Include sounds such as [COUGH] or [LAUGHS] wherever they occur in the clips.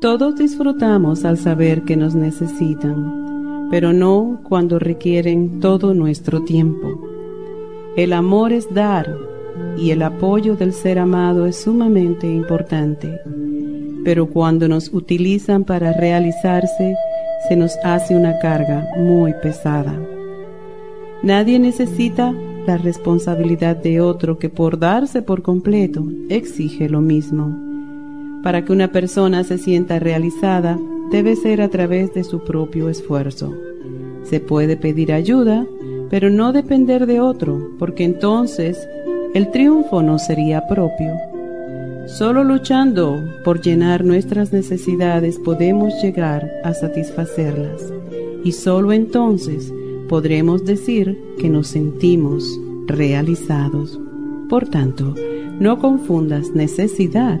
Todos disfrutamos al saber que nos necesitan, pero no cuando requieren todo nuestro tiempo. El amor es dar y el apoyo del ser amado es sumamente importante, pero cuando nos utilizan para realizarse, se nos hace una carga muy pesada. Nadie necesita la responsabilidad de otro que por darse por completo exige lo mismo. Para que una persona se sienta realizada, debe ser a través de su propio esfuerzo. Se puede pedir ayuda, pero no depender de otro, porque entonces el triunfo no sería propio. Solo luchando por llenar nuestras necesidades podemos llegar a satisfacerlas, y solo entonces podremos decir que nos sentimos realizados. Por tanto, no confundas necesidad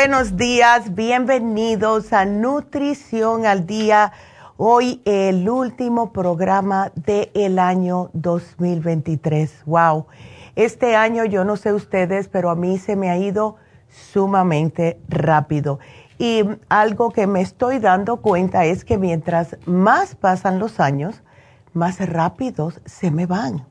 Buenos días, bienvenidos a Nutrición al Día. Hoy el último programa del año 2023. Wow, este año yo no sé ustedes, pero a mí se me ha ido sumamente rápido. Y algo que me estoy dando cuenta es que mientras más pasan los años, más rápidos se me van.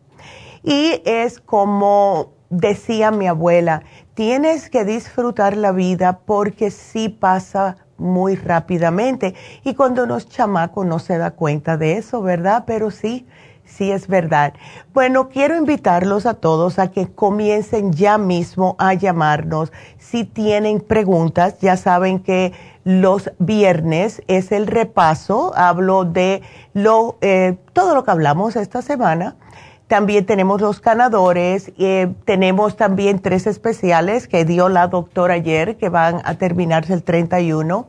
Y es como decía mi abuela, tienes que disfrutar la vida porque sí pasa muy rápidamente. Y cuando uno es chamaco no se da cuenta de eso, ¿verdad? Pero sí, sí es verdad. Bueno, quiero invitarlos a todos a que comiencen ya mismo a llamarnos. Si tienen preguntas, ya saben que los viernes es el repaso. Hablo de lo, eh, todo lo que hablamos esta semana también tenemos los ganadores, eh, tenemos también tres especiales que dio la doctora ayer que van a terminarse el 31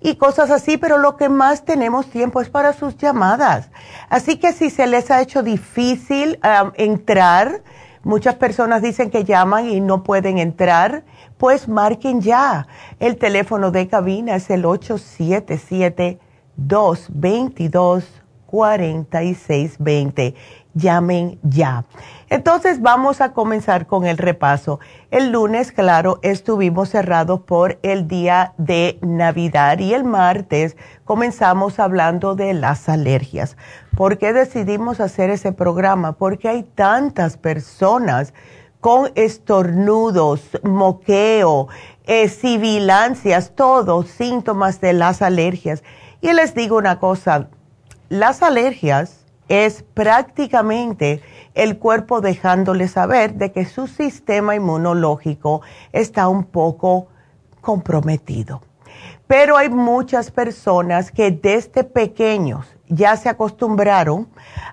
y cosas así, pero lo que más tenemos tiempo es para sus llamadas. Así que si se les ha hecho difícil entrar, muchas personas dicen que llaman y no pueden entrar, pues marquen ya. El teléfono de cabina es el 877 222 4620 llamen ya. Entonces vamos a comenzar con el repaso. El lunes, claro, estuvimos cerrados por el día de Navidad y el martes comenzamos hablando de las alergias. ¿Por qué decidimos hacer ese programa? Porque hay tantas personas con estornudos, moqueo, eh, sibilancias, todos síntomas de las alergias. Y les digo una cosa, las alergias es prácticamente el cuerpo dejándole saber de que su sistema inmunológico está un poco comprometido. Pero hay muchas personas que desde pequeños ya se acostumbraron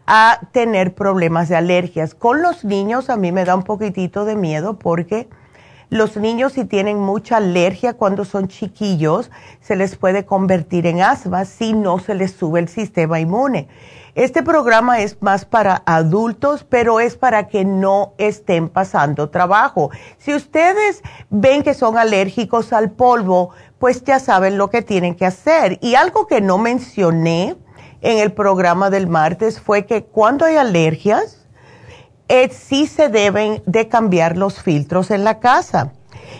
a tener problemas de alergias. Con los niños a mí me da un poquitito de miedo porque los niños si tienen mucha alergia cuando son chiquillos se les puede convertir en asma si no se les sube el sistema inmune. Este programa es más para adultos, pero es para que no estén pasando trabajo. Si ustedes ven que son alérgicos al polvo, pues ya saben lo que tienen que hacer. Y algo que no mencioné en el programa del martes fue que cuando hay alergias, eh, sí se deben de cambiar los filtros en la casa.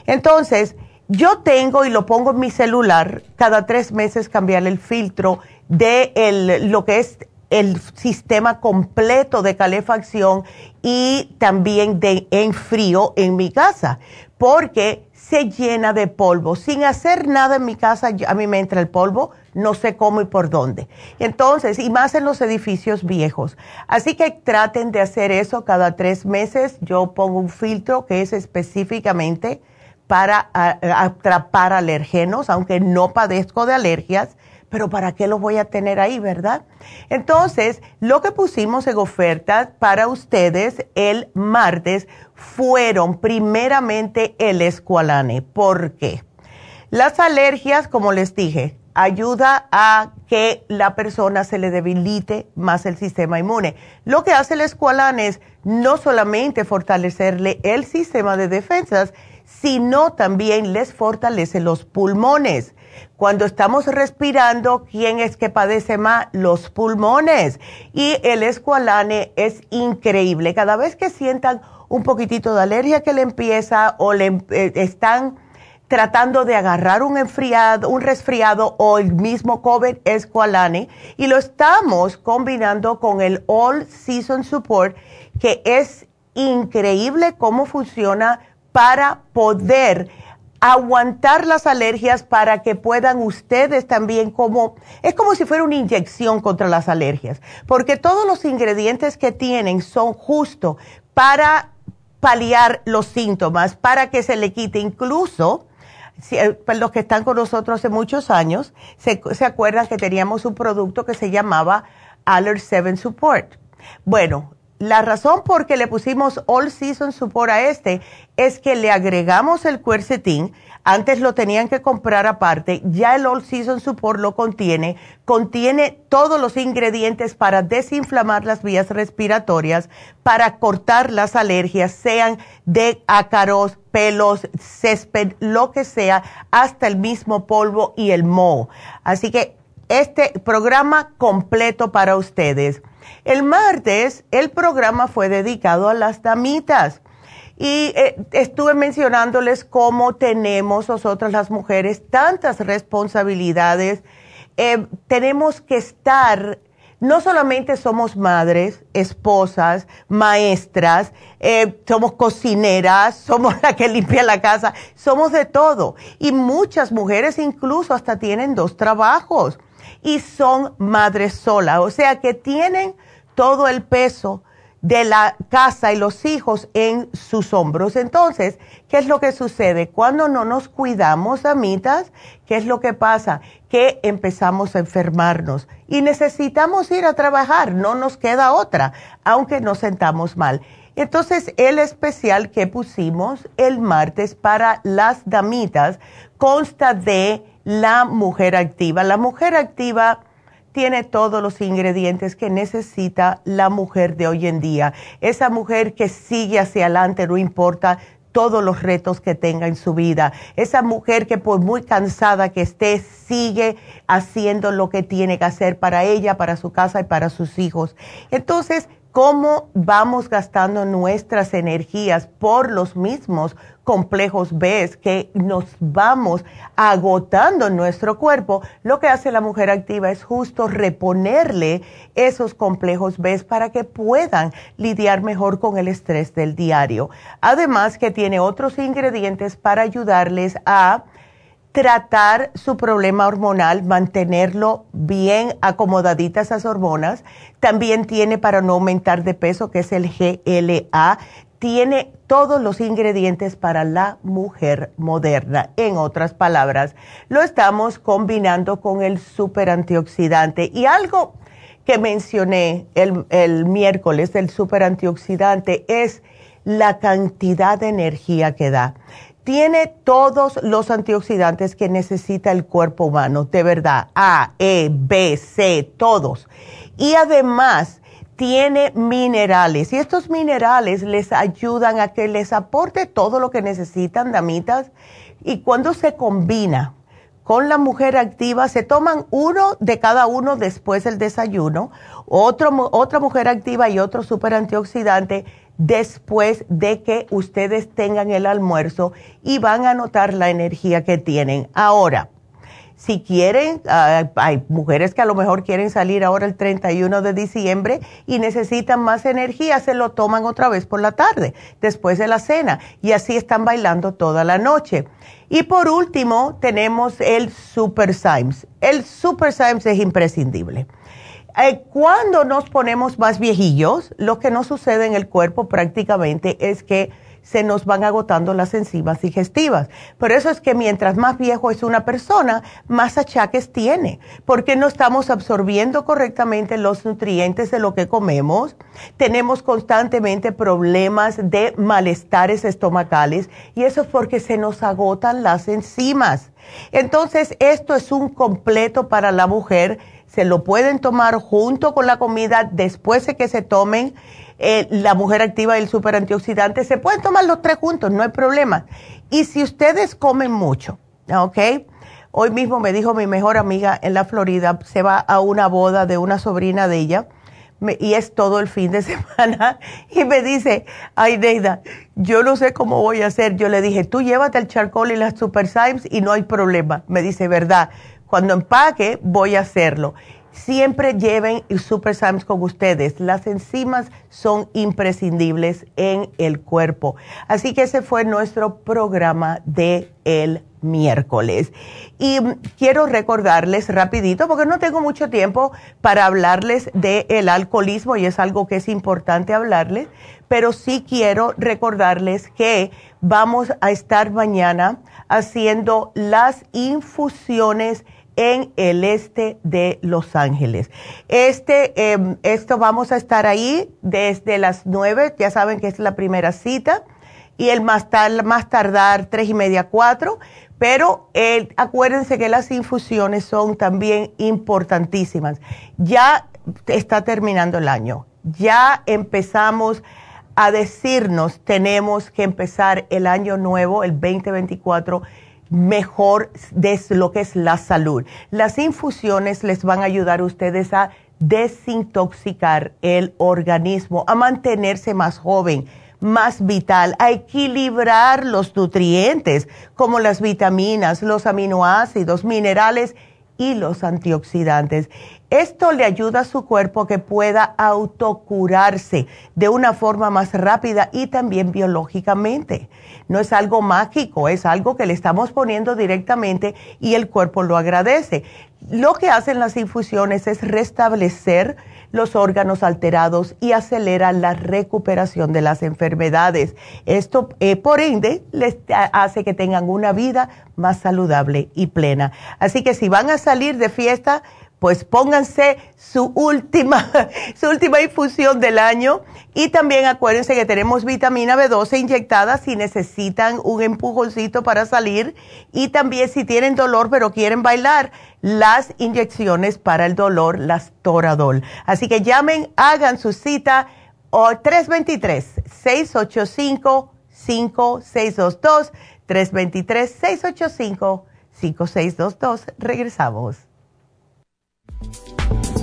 Entonces, yo tengo y lo pongo en mi celular, cada tres meses cambiar el filtro de lo que es el sistema completo de calefacción y también de en frío en mi casa, porque se llena de polvo. Sin hacer nada en mi casa, a mí me entra el polvo, no sé cómo y por dónde. Entonces, y más en los edificios viejos. Así que traten de hacer eso cada tres meses. Yo pongo un filtro que es específicamente para atrapar alergenos, aunque no padezco de alergias pero ¿para qué los voy a tener ahí, verdad? Entonces, lo que pusimos en oferta para ustedes el martes fueron primeramente el escualane. ¿Por qué? Las alergias, como les dije, ayuda a que la persona se le debilite más el sistema inmune. Lo que hace el escualane es no solamente fortalecerle el sistema de defensas, sino también les fortalece los pulmones. Cuando estamos respirando, ¿quién es que padece más? Los pulmones. Y el escualane es increíble. Cada vez que sientan un poquitito de alergia que le empieza o le eh, están tratando de agarrar un enfriado, un resfriado o el mismo COVID escualane y lo estamos combinando con el All Season Support que es increíble cómo funciona para poder aguantar las alergias para que puedan ustedes también como, es como si fuera una inyección contra las alergias, porque todos los ingredientes que tienen son justo para paliar los síntomas, para que se le quite incluso, eh, pues los que están con nosotros hace muchos años, se, se acuerdan que teníamos un producto que se llamaba Aller 7 Support. Bueno, la razón por que le pusimos All Season Support a este es que le agregamos el quercetin. Antes lo tenían que comprar aparte. Ya el All Season Support lo contiene. Contiene todos los ingredientes para desinflamar las vías respiratorias, para cortar las alergias, sean de ácaros, pelos, césped, lo que sea, hasta el mismo polvo y el moho. Así que este programa completo para ustedes. El martes el programa fue dedicado a las damitas y eh, estuve mencionándoles cómo tenemos nosotras las mujeres tantas responsabilidades. Eh, tenemos que estar, no solamente somos madres, esposas, maestras, eh, somos cocineras, [LAUGHS] somos la que limpia la casa, somos de todo. Y muchas mujeres incluso hasta tienen dos trabajos y son madres solas, o sea que tienen todo el peso de la casa y los hijos en sus hombros. Entonces, ¿qué es lo que sucede? Cuando no nos cuidamos, amitas, ¿qué es lo que pasa? Que empezamos a enfermarnos y necesitamos ir a trabajar, no nos queda otra, aunque nos sentamos mal. Entonces, el especial que pusimos el martes para las damitas consta de la mujer activa. La mujer activa tiene todos los ingredientes que necesita la mujer de hoy en día. Esa mujer que sigue hacia adelante, no importa todos los retos que tenga en su vida. Esa mujer que por muy cansada que esté, sigue haciendo lo que tiene que hacer para ella, para su casa y para sus hijos. Entonces, cómo vamos gastando nuestras energías por los mismos complejos B que nos vamos agotando en nuestro cuerpo, lo que hace la mujer activa es justo reponerle esos complejos B para que puedan lidiar mejor con el estrés del diario. Además que tiene otros ingredientes para ayudarles a tratar su problema hormonal, mantenerlo bien acomodaditas esas hormonas. También tiene para no aumentar de peso, que es el GLA. Tiene todos los ingredientes para la mujer moderna. En otras palabras, lo estamos combinando con el super antioxidante. Y algo que mencioné el, el miércoles del super antioxidante es la cantidad de energía que da tiene todos los antioxidantes que necesita el cuerpo humano, de verdad, A, E, B, C, todos. Y además tiene minerales y estos minerales les ayudan a que les aporte todo lo que necesitan, damitas. Y cuando se combina con la mujer activa, se toman uno de cada uno después del desayuno, otro, otra mujer activa y otro super antioxidante después de que ustedes tengan el almuerzo y van a notar la energía que tienen. Ahora, si quieren, ah, hay mujeres que a lo mejor quieren salir ahora el 31 de diciembre y necesitan más energía, se lo toman otra vez por la tarde, después de la cena, y así están bailando toda la noche. Y por último, tenemos el Super Symes. El Super Symes es imprescindible. Eh, cuando nos ponemos más viejillos, lo que nos sucede en el cuerpo prácticamente es que se nos van agotando las enzimas digestivas. Por eso es que mientras más viejo es una persona, más achaques tiene, porque no estamos absorbiendo correctamente los nutrientes de lo que comemos, tenemos constantemente problemas de malestares estomacales y eso es porque se nos agotan las enzimas. Entonces, esto es un completo para la mujer se lo pueden tomar junto con la comida después de que se tomen eh, la mujer activa y el super antioxidante. Se pueden tomar los tres juntos, no hay problema. Y si ustedes comen mucho, ¿ok? Hoy mismo me dijo mi mejor amiga en la Florida, se va a una boda de una sobrina de ella y es todo el fin de [LAUGHS] semana y me dice, ay Neida, yo no sé cómo voy a hacer. Yo le dije, tú llévate el charcoal y las super Symes y no hay problema. Me dice, ¿verdad? Cuando empaque, voy a hacerlo. Siempre lleven Super Symes con ustedes. Las enzimas son imprescindibles en el cuerpo. Así que ese fue nuestro programa de el miércoles. Y mm, quiero recordarles rapidito, porque no tengo mucho tiempo para hablarles del alcoholismo y es algo que es importante hablarles, pero sí quiero recordarles que vamos a estar mañana haciendo las infusiones en el este de Los Ángeles. Este, em, esto vamos a estar ahí desde las nueve, ya saben que es la primera cita, y el más, tardar tres y media, cuatro, pero acuérdense que las infusiones son también importantísimas. Ya está terminando el año, ya empezamos a decirnos, tenemos que empezar el año nuevo, el 2024, mejor de lo que es la salud. Las infusiones les van a ayudar a ustedes a desintoxicar el organismo, a mantenerse más joven, más vital, a equilibrar los nutrientes como las vitaminas, los aminoácidos, minerales y los antioxidantes. Esto le ayuda a su cuerpo a que pueda autocurarse de una forma más rápida y también biológicamente. No es algo mágico, es algo que le estamos poniendo directamente y el cuerpo lo agradece. Lo que hacen las infusiones es restablecer los órganos alterados y acelera la recuperación de las enfermedades. Esto, eh, por ende, les hace que tengan una vida más saludable y plena. Así que si van a salir de fiesta, pues pónganse su última, [LAUGHS] su última infusión del año y también acuérdense que tenemos vitamina B12 inyectada si necesitan un empujoncito para salir y también si tienen dolor pero quieren bailar, las inyecciones para el dolor, las Toradol. Así que llamen, hagan su cita o 323-685-5622, 323-685-5622. Regresamos. Música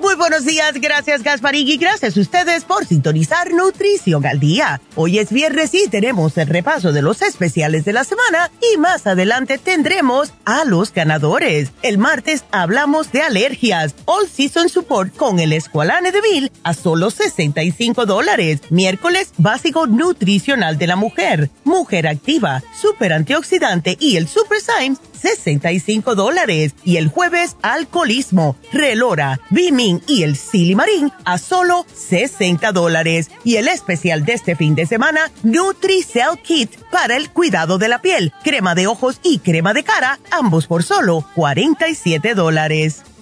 Muy buenos días, gracias Gasparín y gracias a ustedes por sintonizar Nutrición al Día. Hoy es viernes y tenemos el repaso de los especiales de la semana y más adelante tendremos a los ganadores. El martes hablamos de alergias. All Season Support con el Esqualane de Bill a solo 65 dólares. Miércoles básico nutricional de la mujer. Mujer activa, super antioxidante y el Super Symes 65 dólares. Y el jueves alcoholismo, relora, Bimin y el Silimarín a solo 60 dólares. Y el especial de este fin de semana, NutriCell Kit para el cuidado de la piel, crema de ojos y crema de cara, ambos por solo 47 dólares.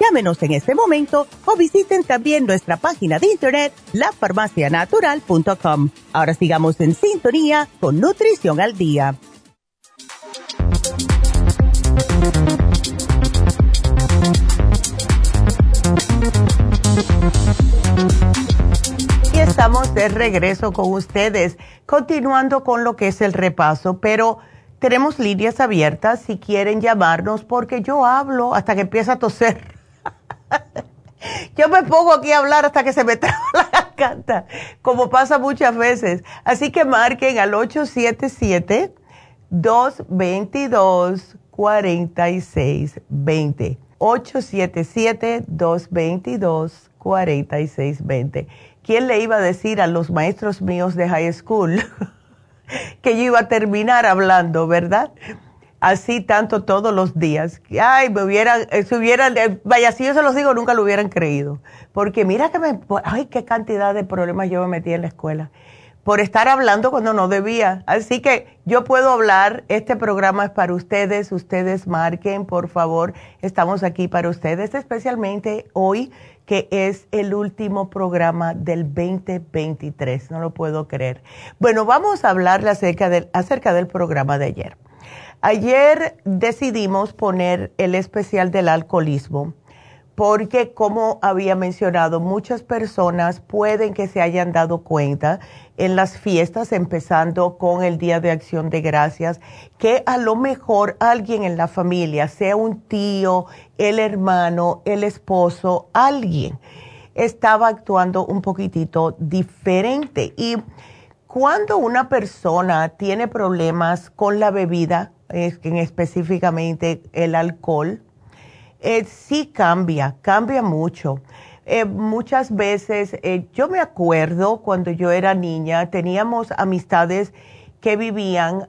Llámenos en este momento o visiten también nuestra página de internet, lafarmacianatural.com. Ahora sigamos en sintonía con Nutrición al Día. Y estamos de regreso con ustedes, continuando con lo que es el repaso, pero tenemos líneas abiertas si quieren llamarnos porque yo hablo hasta que empieza a toser. Yo me pongo aquí a hablar hasta que se me traba la garganta, como pasa muchas veces. Así que marquen al 877-222-4620. 877-222-4620. ¿Quién le iba a decir a los maestros míos de high school [LAUGHS] que yo iba a terminar hablando, verdad? Así tanto todos los días. Ay, me hubieran, eh, si hubieran, eh, vaya, si yo se los digo, nunca lo hubieran creído. Porque mira que me, ay, qué cantidad de problemas yo me metí en la escuela por estar hablando cuando no debía. Así que yo puedo hablar, este programa es para ustedes, ustedes marquen, por favor, estamos aquí para ustedes, especialmente hoy que es el último programa del 2023, no lo puedo creer. Bueno, vamos a hablar acerca del, acerca del programa de ayer. Ayer decidimos poner el especial del alcoholismo porque como había mencionado, muchas personas pueden que se hayan dado cuenta en las fiestas, empezando con el Día de Acción de Gracias, que a lo mejor alguien en la familia, sea un tío, el hermano, el esposo, alguien, estaba actuando un poquitito diferente. Y cuando una persona tiene problemas con la bebida, específicamente el alcohol, eh, sí cambia, cambia mucho. Eh, muchas veces, eh, yo me acuerdo cuando yo era niña, teníamos amistades que vivían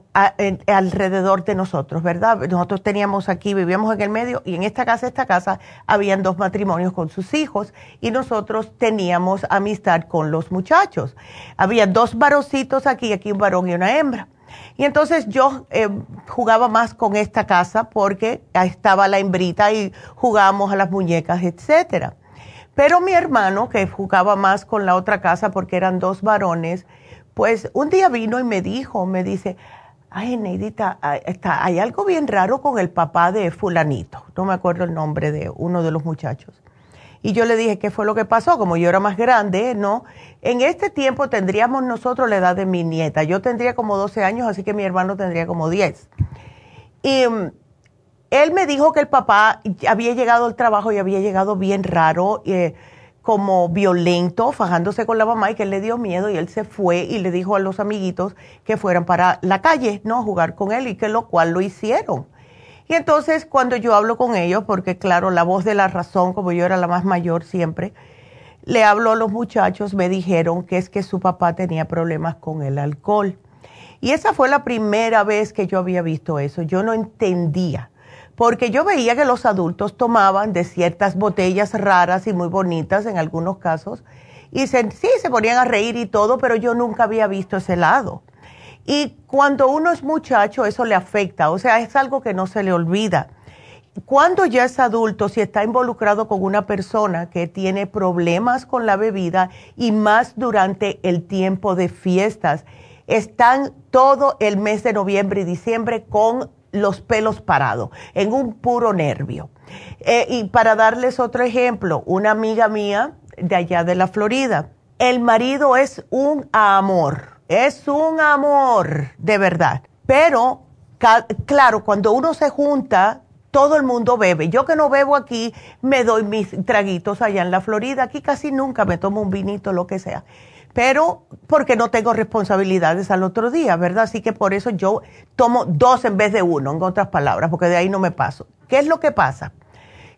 alrededor de nosotros, ¿verdad? Nosotros teníamos aquí, vivíamos en el medio y en esta casa, esta casa, habían dos matrimonios con sus hijos y nosotros teníamos amistad con los muchachos. Había dos varoncitos aquí, aquí un varón y una hembra. Y entonces yo eh, jugaba más con esta casa porque estaba la hembrita y jugábamos a las muñecas, etcétera. Pero mi hermano, que jugaba más con la otra casa porque eran dos varones, pues un día vino y me dijo, me dice, ay, Neidita, hay algo bien raro con el papá de fulanito. No me acuerdo el nombre de uno de los muchachos. Y yo le dije, ¿qué fue lo que pasó? Como yo era más grande, ¿no? En este tiempo tendríamos nosotros la edad de mi nieta. Yo tendría como 12 años, así que mi hermano tendría como 10. Y mm, él me dijo que el papá había llegado al trabajo y había llegado bien raro, eh, como violento, fajándose con la mamá y que él le dio miedo y él se fue y le dijo a los amiguitos que fueran para la calle, ¿no? A jugar con él y que lo cual lo hicieron. Y entonces cuando yo hablo con ellos, porque claro, la voz de la razón, como yo era la más mayor siempre, le hablo a los muchachos, me dijeron que es que su papá tenía problemas con el alcohol. Y esa fue la primera vez que yo había visto eso. Yo no entendía, porque yo veía que los adultos tomaban de ciertas botellas raras y muy bonitas en algunos casos, y sí, se ponían a reír y todo, pero yo nunca había visto ese lado. Y cuando uno es muchacho, eso le afecta, o sea, es algo que no se le olvida. Cuando ya es adulto, si está involucrado con una persona que tiene problemas con la bebida y más durante el tiempo de fiestas, están todo el mes de noviembre y diciembre con los pelos parados, en un puro nervio. Eh, y para darles otro ejemplo, una amiga mía de allá de la Florida, el marido es un amor es un amor, de verdad. Pero, claro, cuando uno se junta, todo el mundo bebe. Yo que no bebo aquí, me doy mis traguitos allá en la Florida. Aquí casi nunca me tomo un vinito, lo que sea. Pero porque no tengo responsabilidades al otro día, ¿verdad? Así que por eso yo tomo dos en vez de uno, en otras palabras, porque de ahí no me paso. ¿Qué es lo que pasa?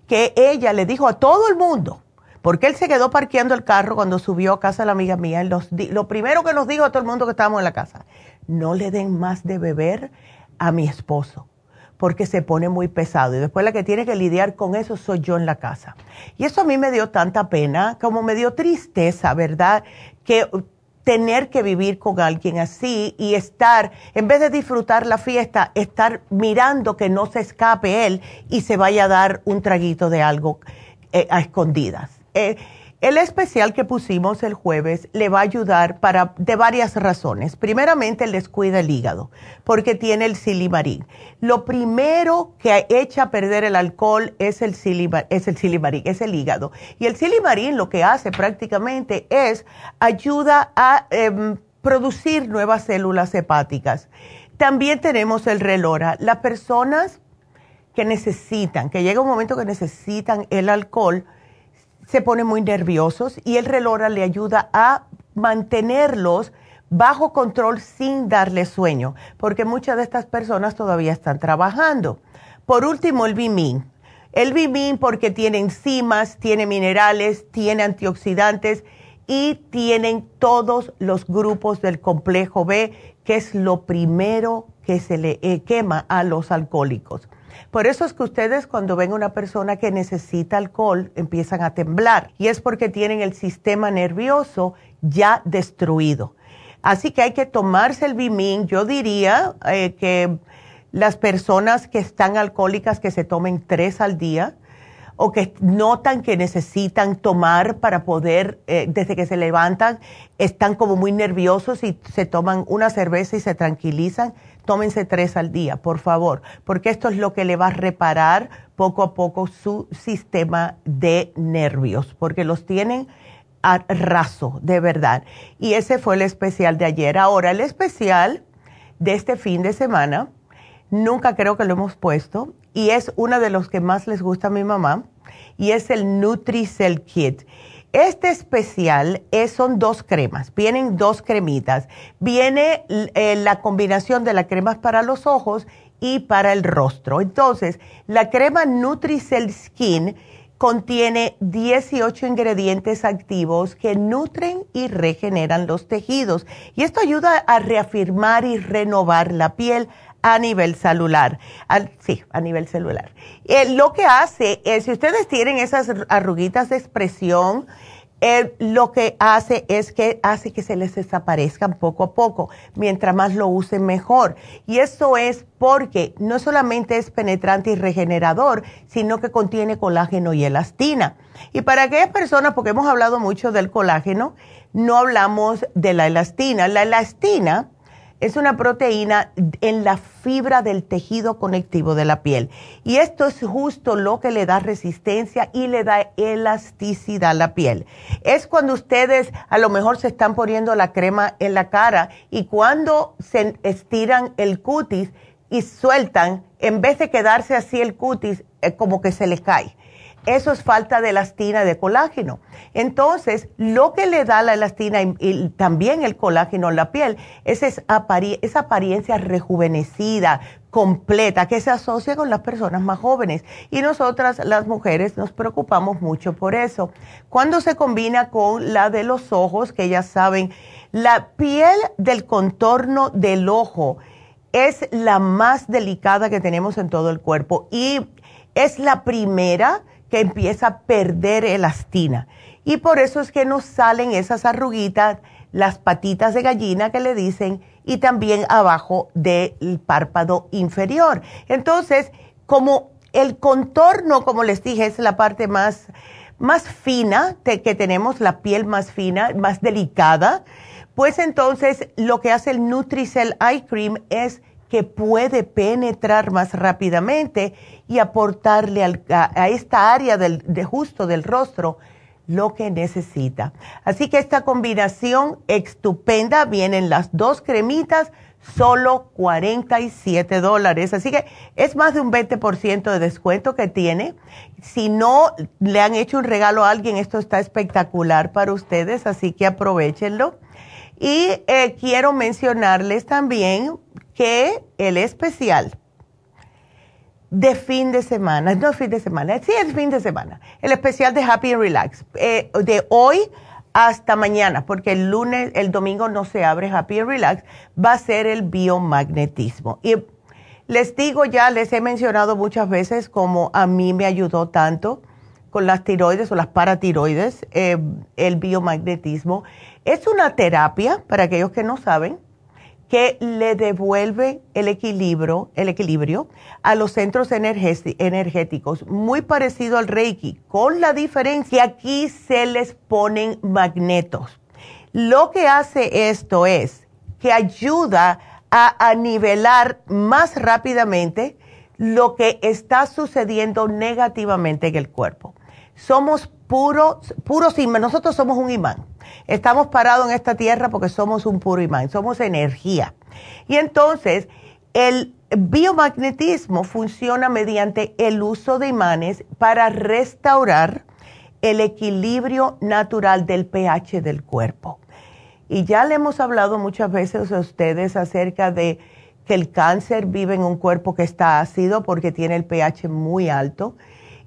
Que ella le dijo a todo el mundo, porque él se quedó parqueando el carro cuando subió a casa la amiga mía. lo primero que nos dijo a todo el mundo que estábamos en la casa, no le den más de beber a mi esposo, porque se pone muy pesado. Y después la que tiene que lidiar con eso soy yo en la casa. Y eso a mí me dio tanta pena, como me dio tristeza, ¿verdad? Que tener que vivir con alguien así y estar, en vez de disfrutar la fiesta, estar mirando que no se escape él y se vaya a dar un traguito de algo eh, a escondidas. Eh, el especial que pusimos el jueves le va a ayudar para, de varias razones. Primeramente, les cuida el hígado, porque tiene el silimarín. Lo primero que echa a perder el alcohol es el, es el silimarín, es el hígado. Y el silimarín lo que hace prácticamente es ayuda a em, producir nuevas células hepáticas. También tenemos el relora. Las personas que necesitan, que llega un momento que necesitan el alcohol, se ponen muy nerviosos y el relora le ayuda a mantenerlos bajo control sin darle sueño, porque muchas de estas personas todavía están trabajando. Por último, el Bimin. El Bimin porque tiene enzimas, tiene minerales, tiene antioxidantes y tienen todos los grupos del complejo B, que es lo primero que se le eh, quema a los alcohólicos. Por eso es que ustedes cuando ven una persona que necesita alcohol empiezan a temblar y es porque tienen el sistema nervioso ya destruido. Así que hay que tomarse el Bimin. Yo diría eh, que las personas que están alcohólicas que se tomen tres al día o que notan que necesitan tomar para poder, eh, desde que se levantan, están como muy nerviosos y se toman una cerveza y se tranquilizan tómense tres al día, por favor, porque esto es lo que le va a reparar poco a poco su sistema de nervios, porque los tienen a raso, de verdad. Y ese fue el especial de ayer. Ahora, el especial de este fin de semana, nunca creo que lo hemos puesto, y es uno de los que más les gusta a mi mamá, y es el NutriCell Kit. Este especial es, son dos cremas, vienen dos cremitas. Viene eh, la combinación de las cremas para los ojos y para el rostro. Entonces, la crema Nutricell Skin contiene 18 ingredientes activos que nutren y regeneran los tejidos. Y esto ayuda a reafirmar y renovar la piel a nivel celular. sí, a nivel celular. Eh, lo que hace es, si ustedes tienen esas arruguitas de expresión, eh, lo que hace es que hace que se les desaparezcan poco a poco. Mientras más lo usen, mejor. Y eso es porque no solamente es penetrante y regenerador, sino que contiene colágeno y elastina. Y para aquellas personas, porque hemos hablado mucho del colágeno, no hablamos de la elastina. La elastina es una proteína en la fibra del tejido conectivo de la piel. Y esto es justo lo que le da resistencia y le da elasticidad a la piel. Es cuando ustedes a lo mejor se están poniendo la crema en la cara y cuando se estiran el cutis y sueltan, en vez de quedarse así el cutis, eh, como que se les cae. Eso es falta de elastina de colágeno. Entonces, lo que le da la elastina y, también el colágeno a la piel es esa, apariencia rejuvenecida, completa, que se asocia con las personas más jóvenes. Y nosotras, las mujeres, nos preocupamos mucho por eso. Cuando se combina con la de los ojos, que ya saben, la piel del contorno del ojo es la más delicada que tenemos en todo el cuerpo y es la primera que empieza a perder elastina. Y por eso es que nos salen esas arruguitas, las patitas de gallina que le dicen, y también abajo del párpado inferior. Entonces, como el contorno, como les dije, es la parte más, más fina que tenemos, la piel más fina, más delicada, pues entonces lo que hace el Nutricell Eye Cream es que puede penetrar más rápidamente y aportarle a, esta área del, de justo del rostro lo que necesita. Así que esta combinación estupenda, vienen las dos cremitas, solo 47 dólares. Así que es más de un 20% de descuento que tiene. Si no le han hecho un regalo a alguien, esto está espectacular para ustedes, así que aprovechenlo. Y eh, quiero mencionarles también que el especial de fin de semana, no fin de semana, sí es fin de semana, el especial de Happy and Relax, eh, de hoy hasta mañana, porque el lunes, el domingo no se abre Happy and Relax, va a ser el biomagnetismo. Y les digo ya, les he mencionado muchas veces como a mí me ayudó tanto con las tiroides o las paratiroides, eh, el biomagnetismo. Es una terapia, para aquellos que no saben, que le devuelve el equilibrio, el equilibrio a los centros energéticos, muy parecido al Reiki, con la diferencia aquí se les ponen magnetos. Lo que hace esto es que ayuda a, nivelar más rápidamente lo que está sucediendo negativamente en el cuerpo. Somos puros, puros nosotros somos un imán Estamos parados en esta tierra porque somos un puro imán, somos energía. Y entonces, el biomagnetismo funciona mediante el uso de imanes para restaurar el equilibrio natural del pH del cuerpo. Y ya le hemos hablado muchas veces a ustedes acerca de que el cáncer vive en un cuerpo que está ácido porque tiene el pH muy alto.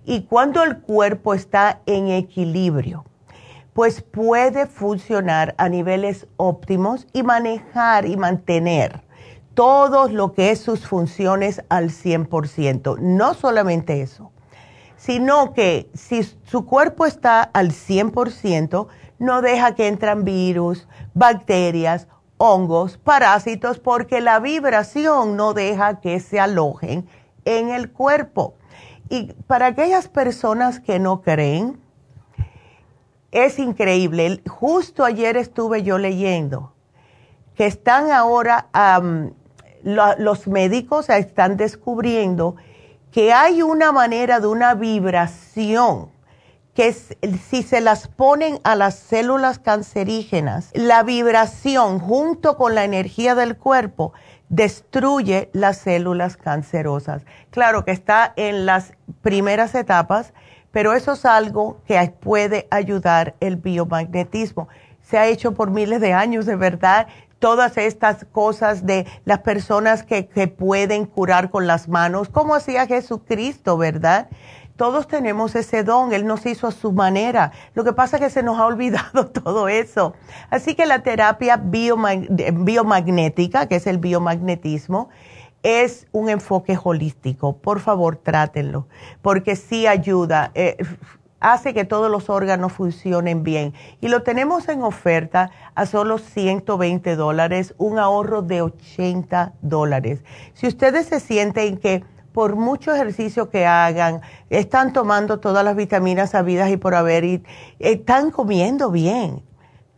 Y cuando el cuerpo está en equilibrio, pues puede funcionar a niveles óptimos y manejar y mantener todo lo que es sus funciones al 100%. No solamente eso, sino que si su cuerpo está al 100%, no deja que entran virus, bacterias, hongos, parásitos, porque la vibración no deja que se alojen en el cuerpo. Y para aquellas personas que no creen, es increíble. Justo ayer estuve yo leyendo que están ahora, los médicos están descubriendo que hay una manera de una vibración que si se las ponen a las células cancerígenas, la vibración junto con la energía del cuerpo destruye las células cancerosas. Claro que está en las primeras etapas pero eso es algo que puede ayudar el biomagnetismo. Se ha hecho por miles de años, de verdad. Todas estas cosas de las personas que, que pueden curar con las manos, como hacía Jesucristo, ¿verdad? Todos tenemos ese don, Él nos hizo a su manera. Lo que pasa es que se nos ha [LAUGHS] olvidado todo eso. Así que la terapia biomagnética, que es el biomagnetismo, es un enfoque holístico. Por favor, trátenlo, porque sí ayuda. Eh, hace que todos los órganos funcionen bien. Y lo tenemos en oferta a solo 120 dólares, un ahorro de 80 dólares. Si ustedes se sienten que por mucho ejercicio que hagan, están tomando todas las vitaminas habidas y por haber, y están comiendo bien,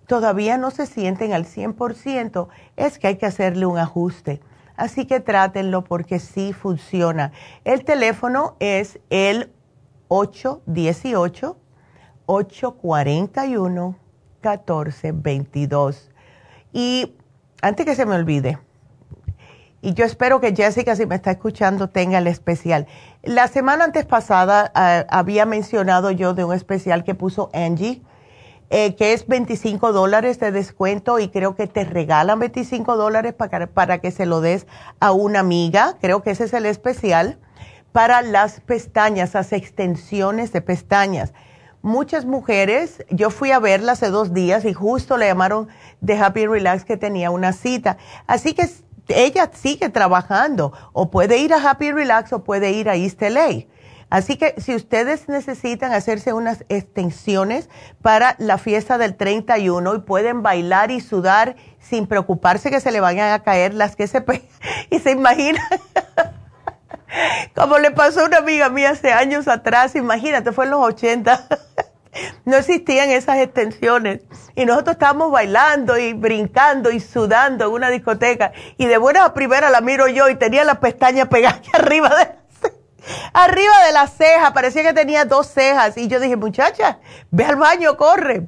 todavía no se sienten al 100%, es que hay que hacerle un ajuste. Así que trátenlo porque sí funciona. El teléfono es el 818-841-1422. Y antes que se me olvide, y yo espero que Jessica, si me está escuchando, tenga el especial. La semana antes pasada ah, había mencionado yo de un especial que puso Angie, eh, que es 25 dólares de descuento y creo que te regalan 25 dólares para, para que se lo des a una amiga. Creo que ese es el especial para las pestañas, las extensiones de pestañas. Muchas mujeres, yo fui a verla hace dos días y justo le llamaron de Happy Relax que tenía una cita. Así que ella sigue trabajando o puede ir a Happy Relax o puede ir a East LA. Así que si ustedes necesitan hacerse unas extensiones para la fiesta del 31 y pueden bailar y sudar sin preocuparse que se le vayan a caer las que se [LAUGHS] y se imaginan [LAUGHS] Como le pasó a una amiga mía hace años atrás, imagínate, fue en los 80. [LAUGHS] No existían esas extensiones. Y nosotros estábamos bailando y brincando y sudando en una discoteca. Y de buena a primera la miro yo y tenía la pestaña pegada aquí arriba de, arriba de la ceja. Parecía que tenía dos cejas. Y yo dije, muchacha, ve al baño, corre.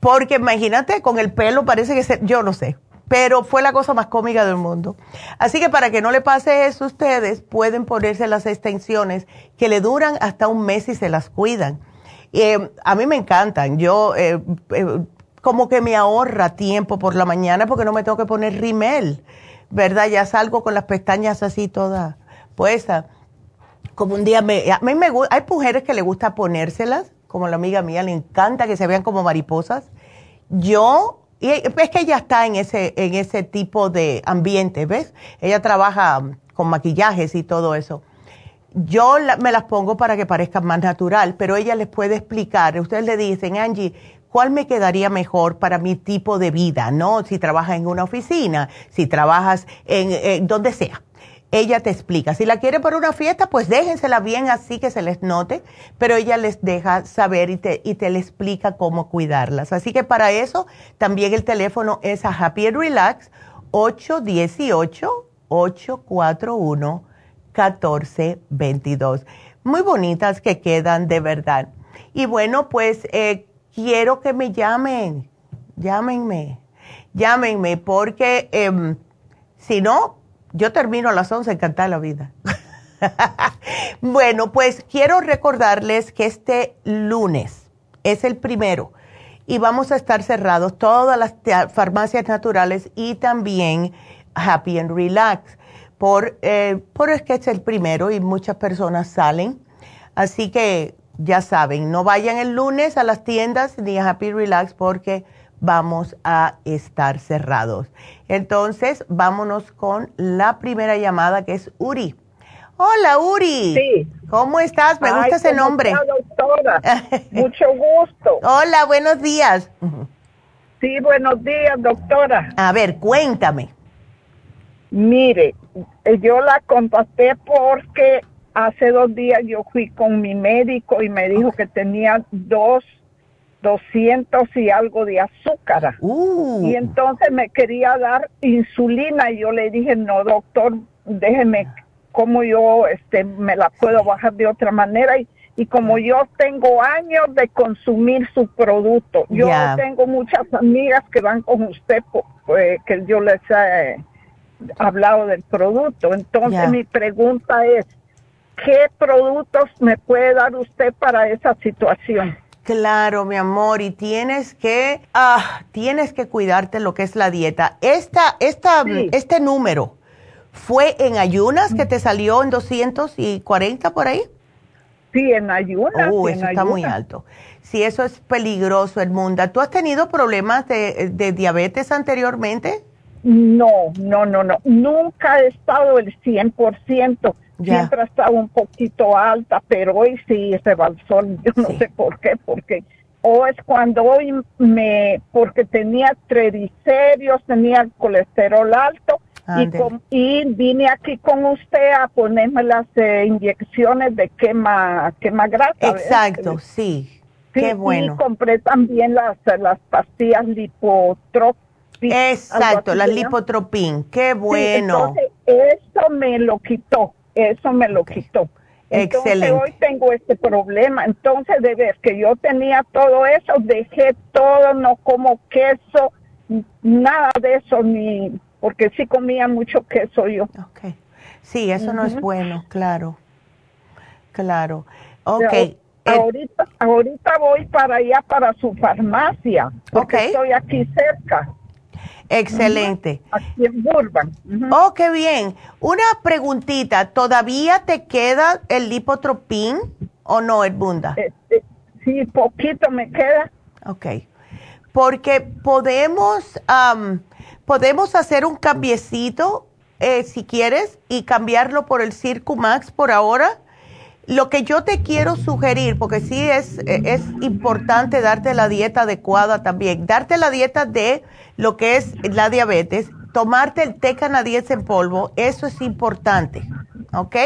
Porque imagínate, con el pelo parece que se, yo no sé pero fue la cosa más cómica del mundo. Así que para que no le pase eso, ustedes pueden ponerse las extensiones que le duran hasta un mes y se las cuidan. Eh, a mí me encantan. Yo eh, eh, como que me ahorra tiempo por la mañana porque no me tengo que poner rimel, ¿verdad? Ya salgo con las pestañas así todas puestas. Como un día me... A mí me hay mujeres que le gusta ponérselas, como la amiga mía, le encanta que se vean como mariposas. Yo y es que ella está en ese, en ese tipo de ambiente, ¿ves? Ella trabaja con maquillajes y todo eso. Yo me las pongo para que parezcan más natural, pero ella les puede explicar. Ustedes le dicen, Angie, ¿cuál me quedaría mejor para mi tipo de vida? ¿No? Si trabajas en una oficina, si trabajas en, en donde sea ella te explica. Si la quiere para una fiesta, pues déjensela bien así que se les note, pero ella les deja saber y te, y te le explica cómo cuidarlas. Así que para eso también el teléfono es a Happy and Relax 818-841-1422. Muy bonitas que quedan de verdad. Y bueno, pues eh, quiero que me llamen, llámenme, llámenme, porque em, si no, yo termino a las 11 encantada la vida. [LAUGHS] bueno, pues quiero recordarles que este lunes es el primero y vamos a estar cerrados todas las farmacias naturales y también Happy and Relax. Por, eh, por es que es el primero y muchas personas salen. Así que ya saben, no vayan el lunes a las tiendas ni a Happy Relax porque vamos a estar cerrados. Entonces, vámonos con la primera llamada que es Uri. Hola, Uri. Sí. ¿Cómo estás? Me gusta ese nombre. doctora. [LAUGHS] Mucho gusto. Hola, buenos días. Sí, buenos días, doctora. A ver, cuéntame. Mire, yo la contacté porque hace dos días yo fui con mi médico y me dijo que tenía dos 200 y algo de azúcar. Uh. Y entonces me quería dar insulina y yo le dije, no, doctor, déjeme cómo yo este, me la puedo bajar de otra manera. Y, y como yo tengo años de consumir su producto, yo tengo muchas amigas que van con usted, pues, que yo les he hablado del producto. Entonces mi pregunta es, ¿qué productos me puede dar usted para esa situación? Claro, mi amor, y tienes que, ah, tienes que cuidarte lo que es la dieta. Esta, esta, este número, ¿fue en ayunas que te salió en 240 por ahí? Sí, en ayunas. Oh, eso está muy alto. Sí, eso es peligroso, Edmunda. ¿Tú has tenido problemas de, de diabetes anteriormente? No, no, no, no. Nunca he estado el 100%. Siempre ha estado un poquito alta, pero hoy sí se balsó, yo no sé por qué, porque o es cuando hoy me, porque tenía triglicéridos, tenía colesterol alto y, vine aquí con usted a ponerme las eh, inyecciones de quema, quema grasa. Exacto, sí. Qué bueno. Y compré también las, las pastillas lipotrópicas. Exacto, las lipotropin. Qué bueno. entonces, eso me lo quitó. Eso me lo quitó. Entonces, Excelente. hoy tengo este problema. Entonces, de ver que yo tenía todo eso, dejé todo, no como queso, nada de eso, ni porque sí comía mucho queso yo. Ok. Sí, eso no es bueno, claro. Claro. Ok. ahorita, ahorita voy para allá, para su farmacia, porque estoy aquí cerca. Excelente. Aquí en Burbank. Oh, qué bien. Una preguntita, ¿todavía te queda el lipotropín o no, el bunda? Este, sí, poquito me queda. Ok. Porque podemos, podemos hacer un cambiecito, eh, si quieres, y cambiarlo por el Circumax por ahora lo que yo te quiero sugerir, porque sí es, es importante darte la dieta adecuada también, darte la dieta de lo que es la diabetes, tomarte el té canadiense en polvo, eso es importante, ¿ok?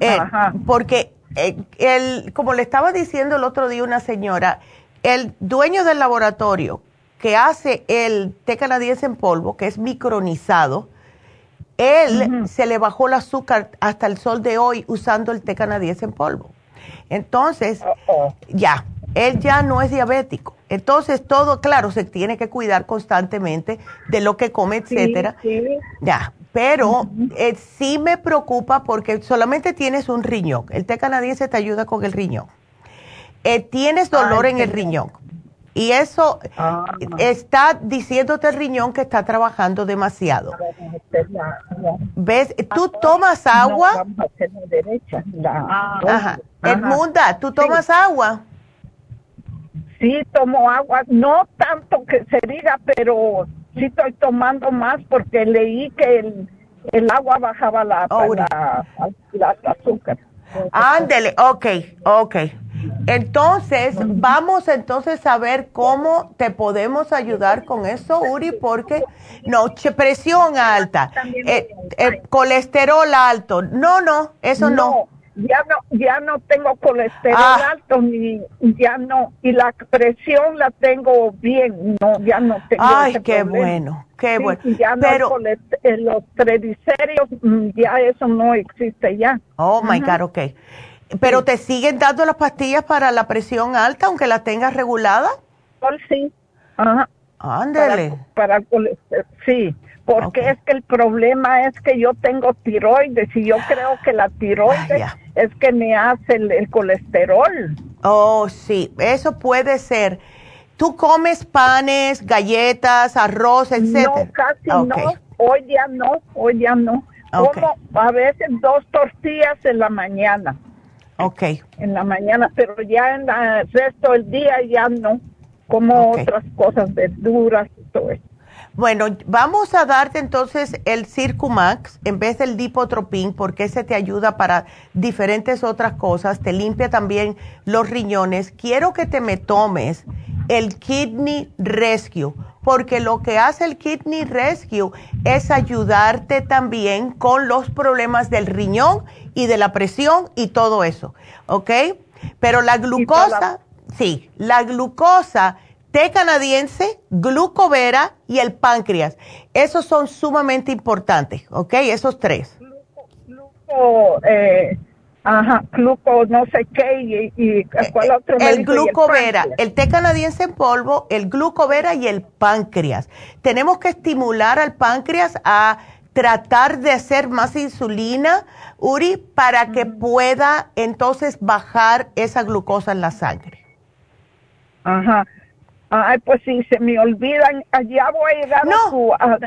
Eh, porque eh, el, como le estaba diciendo el otro día una señora, el dueño del laboratorio que hace el té canadiense en polvo, que es micronizado, él se le bajó el azúcar hasta el sol de hoy usando el té canadiense en polvo. Entonces, ya, él ya no es diabético. Entonces, todo, claro, se tiene que cuidar constantemente de lo que come, etcétera. Ya, pero eh, sí me preocupa porque solamente tienes un riñón. El té canadiense te ayuda con el riñón. Eh, tienes dolor en el riñón. Y eso ah. está diciéndote el riñón que está trabajando demasiado. ¿Ves? ¿Tú tomas agua? Ajá. Edmunda, ¿tú tomas agua? Sí, tomo agua. No tanto que se diga, pero sí estoy tomando más porque leí que el, agua bajaba la, oh, la, la azúcar. Ándele, ok, ok. Entonces, vamos entonces a ver cómo te podemos ayudar con eso, Uri, porque no, presión alta, eh, eh, colesterol alto, no, no, eso no. Ya no, ya no tengo colesterol ah. alto ni ya no y la presión la tengo bien, no ya no tengo. Ay, qué bueno, qué bueno. Ya Pero eh, los triglicéridos mm, ya eso no existe ya. Oh my God, ok. ¿Pero te siguen dando las pastillas para la presión alta, aunque la tengas regulada? Sí. Ajá. Ándele. Para, sí, porque es que el problema es que yo tengo tiroides y yo creo que la tiroides es que me hace el, colesterol. Oh, sí, eso puede ser. ¿Tú comes panes, galletas, arroz, etcétera? No, casi no. Hoy ya no, hoy ya no. Como a veces dos tortillas en la mañana. Ok. En la mañana, pero ya en el resto del día ya no, como otras cosas, verduras y todo eso. Bueno, vamos a darte entonces el Circumax en vez del Lipotropin porque ese te ayuda para diferentes otras cosas, te limpia también los riñones. Quiero que te me tomes el Kidney Rescue porque lo que hace el Kidney Rescue es ayudarte también con los problemas del riñón y de la presión y todo eso, ¿ok? Pero la glucosa, sí, la glucosa, té canadiense, glucovera y el páncreas, esos son sumamente importantes, ¿ok? Esos tres. Gluco, eh, Ajá, gluco, no sé qué, y, y ¿cuál otro? El glucovera, el, el, té canadiense en polvo, el glucovera y el páncreas. Tenemos que estimular al páncreas a tratar de hacer más insulina, Uri, para que pueda entonces bajar esa glucosa en la sangre. Ajá. Ay, pues si se me olvidan, allá voy a llegar a, su, a,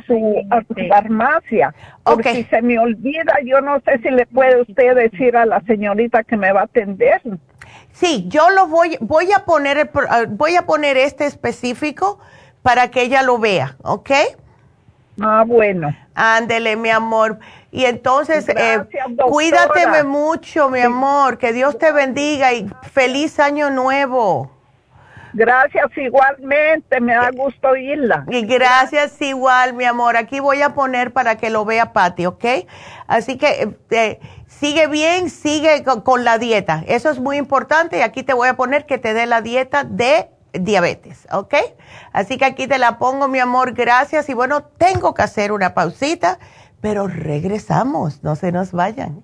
su, farmacia. Porque si se me olvida, yo no sé si le puede usted decir a la señorita que me va a atender. Sí, yo lo voy, voy a poner, ah, voy a poner este específico para que ella lo vea, ¿ok? Ah, bueno. Ándele, mi amor. Y entonces, eh, cuídateme mucho, mi amor, que Dios te bendiga y feliz año nuevo. Gracias igualmente, me da gusto oírla. Y gracias igual, mi amor. Aquí voy a poner para que lo vea Patti, ¿ok? Así que eh, sigue bien, sigue con, la dieta. Eso es muy importante y aquí te voy a poner que te dé la dieta de diabetes, ¿ok? Así que aquí te la pongo, mi amor, gracias. Y bueno, tengo que hacer una pausita, pero regresamos, no se nos vayan.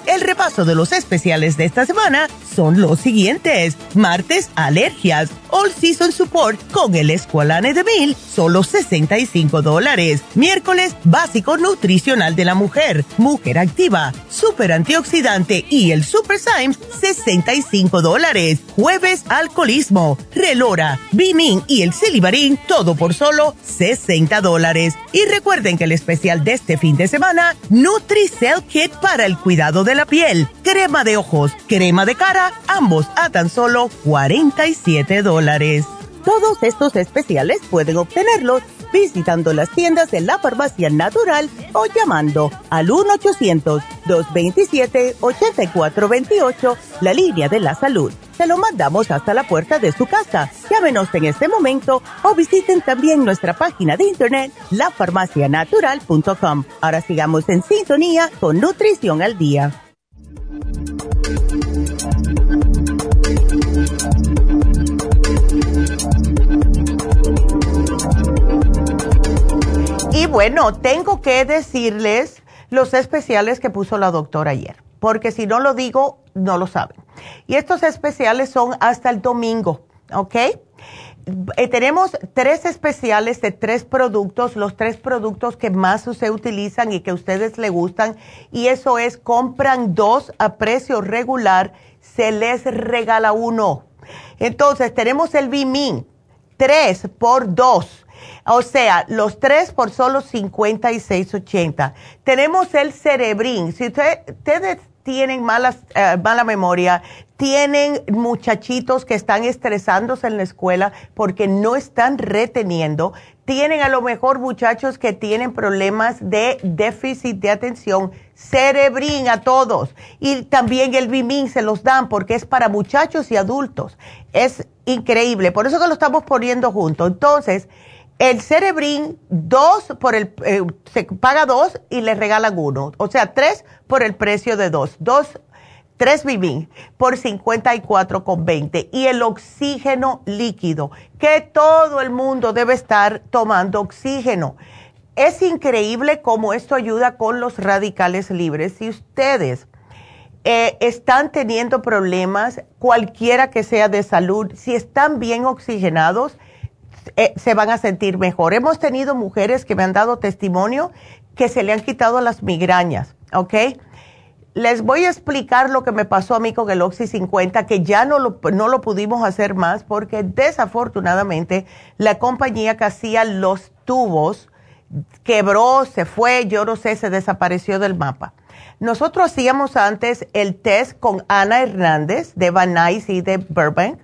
El repaso de los especiales de esta semana son los siguientes. Martes, alergias. All Season Support con el Esqualane de Mil, solo 65 dólares. Miércoles, básico nutricional de la mujer. Mujer activa, super antioxidante y el Super Symes, 65 dólares. Jueves, alcoholismo, relora, bimin y el silibarín, todo por solo 60 dólares. Y recuerden que el especial de este fin de semana, NutriCell Kit para el cuidado de la piel, crema de ojos, crema de cara, ambos a tan solo 47 dólares. Todos estos especiales pueden obtenerlos visitando las tiendas de la farmacia natural o llamando al 1-800-227-8428, la línea de la salud. Se lo mandamos hasta la puerta de su casa. Llámenos en este momento o visiten también nuestra página de internet, lafarmacianatural.com. Ahora sigamos en sintonía con Nutrición al Día. Y bueno, tengo que decirles los especiales que puso la doctora ayer, porque si no lo digo, no lo saben. Y estos especiales son hasta el domingo, ¿ok? Eh, tenemos tres especiales de tres productos, los tres productos que más se utilizan y que a ustedes les gustan, y eso es compran dos a precio regular, se les regala uno. Entonces tenemos el Bimin, tres por dos. O sea, los tres por solo 56.80. Tenemos el Cerebrin. Si ustedes tienen malas, eh, mala memoria, tienen muchachitos que están estresándose en la escuela porque no están reteniendo, tienen a lo mejor muchachos que tienen problemas de déficit de atención, cerebrín a todos. Y también el Bimin se los dan porque es para muchachos y adultos. Es increíble, por eso que lo estamos poniendo juntos. Entonces, el Cerebrin, dos por el, eh, se paga dos y le regalan uno. O sea, tres por el precio de dos. Dos, tres Vivin por 54,20. Y el oxígeno líquido, que todo el mundo debe estar tomando oxígeno. Es increíble cómo esto ayuda con los radicales libres. Si ustedes eh, están teniendo problemas, cualquiera que sea de salud, si están bien oxigenados, eh, se van a sentir mejor. Hemos tenido mujeres que me han dado testimonio que se le han quitado las migrañas, ¿ok? Les voy a explicar lo que me pasó a mí con el Oxy 50, que ya no lo, no lo pudimos hacer más porque desafortunadamente la compañía que hacía los tubos quebró, se fue, yo no sé, se desapareció del mapa. Nosotros hacíamos antes el test con Ana Hernández de Van Nuys y de Burbank.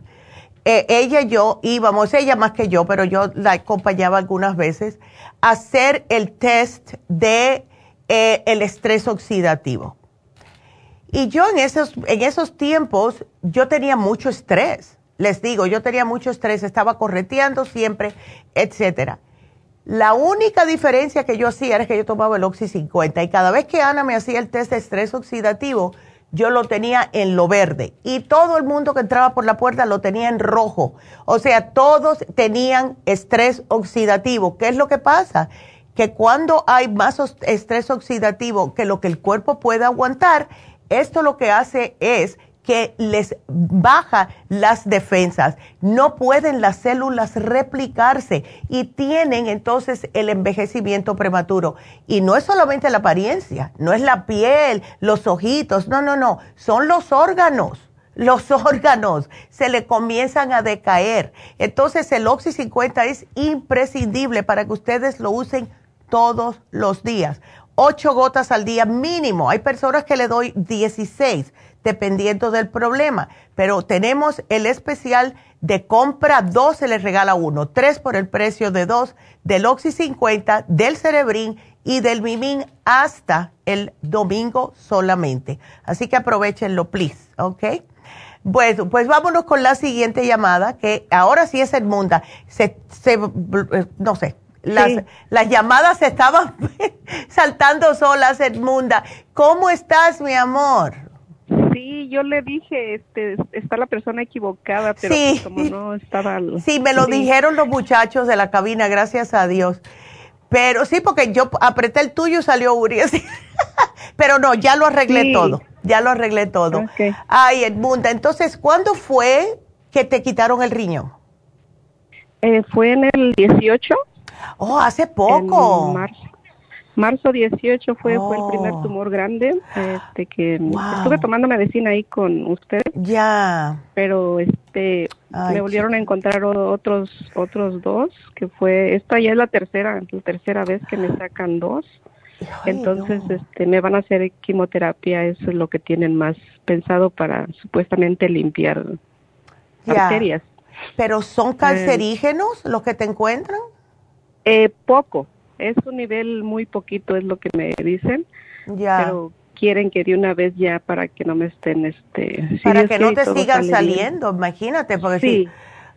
Eh, ella y yo íbamos, ella más que yo, pero yo la acompañaba algunas veces, a hacer el test de eh, el estrés oxidativo. Y yo en esos, en esos tiempos, yo tenía mucho estrés. Les digo, yo tenía mucho estrés, estaba correteando siempre, etcétera. La única diferencia que yo hacía era que yo tomaba el Oxy 50 y cada vez que Ana me hacía el test de estrés oxidativo, yo lo tenía en lo verde y todo el mundo que entraba por la puerta lo tenía en rojo. O sea, todos tenían estrés oxidativo. ¿Qué es lo que pasa? Que cuando hay más estrés oxidativo que lo que el cuerpo puede aguantar, esto lo que hace es que les baja las defensas. No pueden las células replicarse y tienen entonces el envejecimiento prematuro. Y no es solamente la apariencia, no es la piel, los ojitos, no, no, no, son los órganos. Los [LAUGHS] órganos se le comienzan a decaer. Entonces el Oxy 50 es imprescindible para que ustedes lo usen todos los días. Ocho gotas al día mínimo. Hay personas que le doy 16 dependiendo del problema. Pero tenemos el especial de compra dos, se les regala uno, tres por el precio de dos, del Oxy 50, del Cerebrin y del Mimin hasta el domingo solamente. Así que aprovechenlo, please, ¿ok? Bueno, pues vámonos con la siguiente llamada, que ahora sí es Edmunda. Se, se, no sé, las, las llamadas se estaban [LAUGHS] saltando solas, Edmunda. ¿Cómo estás, mi amor? Sí, yo le dije, este, está la persona equivocada, pero pues como no estaba... Sí, me lo dijeron los muchachos de la cabina, gracias a Dios. Pero sí, porque yo apreté el tuyo y salió Uri, así. [LAUGHS] pero no, ya lo arreglé todo, ya lo arreglé todo. Ay, Edmunda, entonces, ¿cuándo fue que te quitaron el riñón? Eh, fue en el 18. Oh, hace poco. En marzo marzo 18 fue, fue el primer oh. tumor grande, este que estuve tomando medicina ahí con usted. Ya. Pero este me volvieron a encontrar otros otros dos, que fue esta ya es la tercera, la tercera vez que me sacan dos. Entonces, este, me van a hacer quimioterapia, eso es lo que tienen más pensado para supuestamente limpiar bacterias. ¿Pero son eh, cancerígenos los que te encuentran? Eh, poco, es un nivel muy poquito, es lo que me dicen. Ya. Pero quieren que de una vez ya para que no me estén, este... para que no te sigan saliendo, imagínate, porque sí.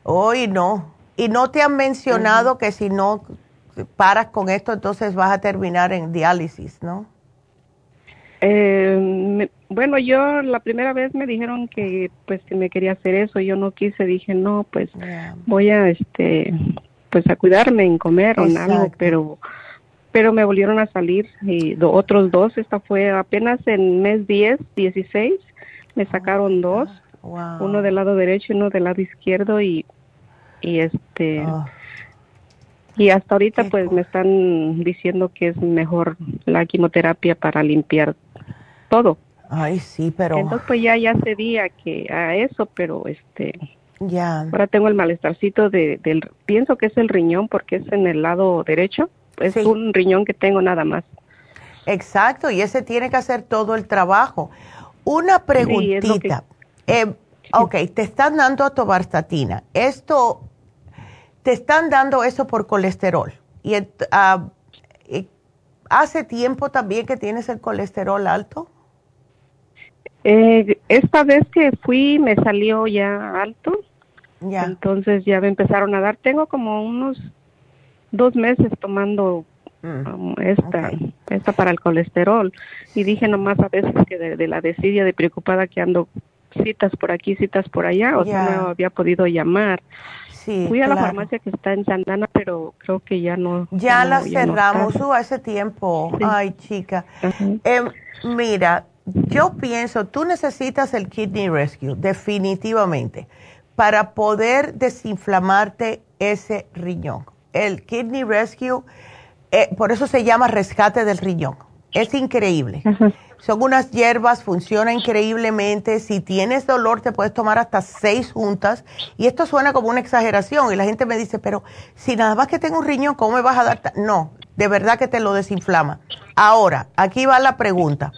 hoy no. Y no te han mencionado que si no paras con esto, entonces vas a terminar en diálisis, ¿no? Eh, bueno, yo la primera vez me dijeron que pues que me quería hacer eso, yo no quise, dije no, pues voy a este pues a cuidarme en comer o en algo, pero pero me volvieron a salir y otros dos, esta fue apenas en mes 10, 16, me sacaron dos, uno del lado derecho y uno del lado izquierdo y y este ah. y hasta ahorita pues me están diciendo que es mejor la quimioterapia para limpiar todo. Ay, sí, pero Entonces pues ya ya cedía que a eso, pero este ya. Ahora tengo el malestarcito de, del, pienso que es el riñón porque es en el lado derecho. Es un riñón que tengo nada más. Exacto, y ese tiene que hacer todo el trabajo. Una preguntita. Eh, ok, te están dando atobarstatina. Esto, te están dando eso por colesterol. Y ah, hace tiempo también que tienes el colesterol alto. Eh, esta vez que fui me salió ya alto entonces ya me empezaron a dar. Tengo como unos dos meses tomando mm. um, esta, esta para el colesterol. Y dije nomás a veces que de, la desidia, de preocupada que ando citas por aquí, citas por allá, o sea, no había podido llamar. Fui a la farmacia que está en Santana, pero creo que ya no. Ya, la cerramos, uh, hace tiempo. Ay, chica. Em, mira, yo pienso, tú necesitas el Kidney Rescue, definitivamente para poder desinflamarte ese riñón. El Kidney Rescue, eh, por eso se llama rescate del riñón. Es increíble. Son unas hierbas, funciona increíblemente. Si tienes dolor, te puedes tomar hasta seis juntas. Y esto suena como una exageración. Y la gente me dice, pero si nada más que tengo un riñón, ¿cómo me vas a dar? No, de verdad que te lo desinflama. Ahora, aquí va la pregunta.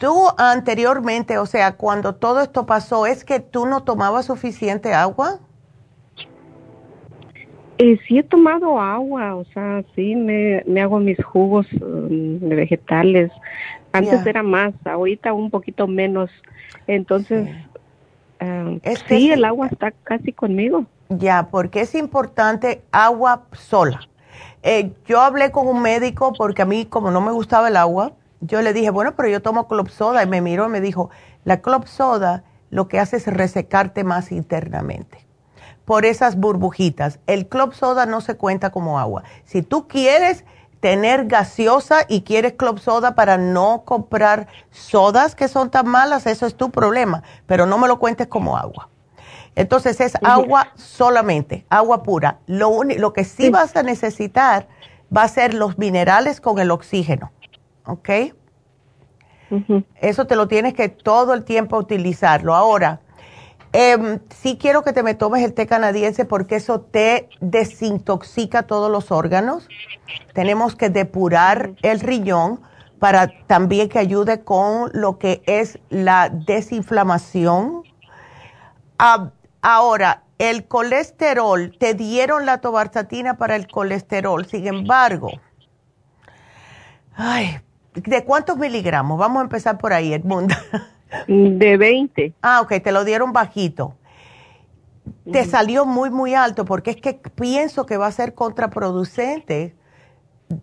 Tú anteriormente, o sea, cuando todo esto pasó, ¿es que tú no tomabas suficiente agua? Eh, sí he tomado agua, o sea, sí me, me hago mis jugos um, de vegetales. Antes era más, ahorita un poquito menos. Entonces, um, sí, el agua está casi conmigo. Ya, porque es importante agua sola. Eh, yo hablé con un médico porque a mí, como no me gustaba el agua, yo le dije, bueno, pero yo tomo club soda y me miró y me dijo, la club soda lo que hace es resecarte más internamente por esas burbujitas. El club soda no se cuenta como agua. Si tú quieres tener gaseosa y quieres club soda para no comprar sodas que son tan malas, eso es tu problema, pero no me lo cuentes como agua. Entonces es agua solamente, agua pura. Lo, lo que sí, vas a necesitar va a ser los minerales con el oxígeno, ¿ok? Eso te lo tienes que todo el tiempo utilizarlo. Ahora, eh, sí quiero que te me tomes el té canadiense porque eso te desintoxica todos los órganos. Tenemos que depurar el riñón para también que ayude con lo que es la desinflamación. Ah, Ahora, el colesterol, te dieron la tobarzatina para el colesterol, sin embargo, ay, ¿de cuántos miligramos? Vamos a empezar por ahí, Edmunda. De 20. Ah, ok, te lo dieron bajito. Te salió muy, muy alto porque es que pienso que va a ser contraproducente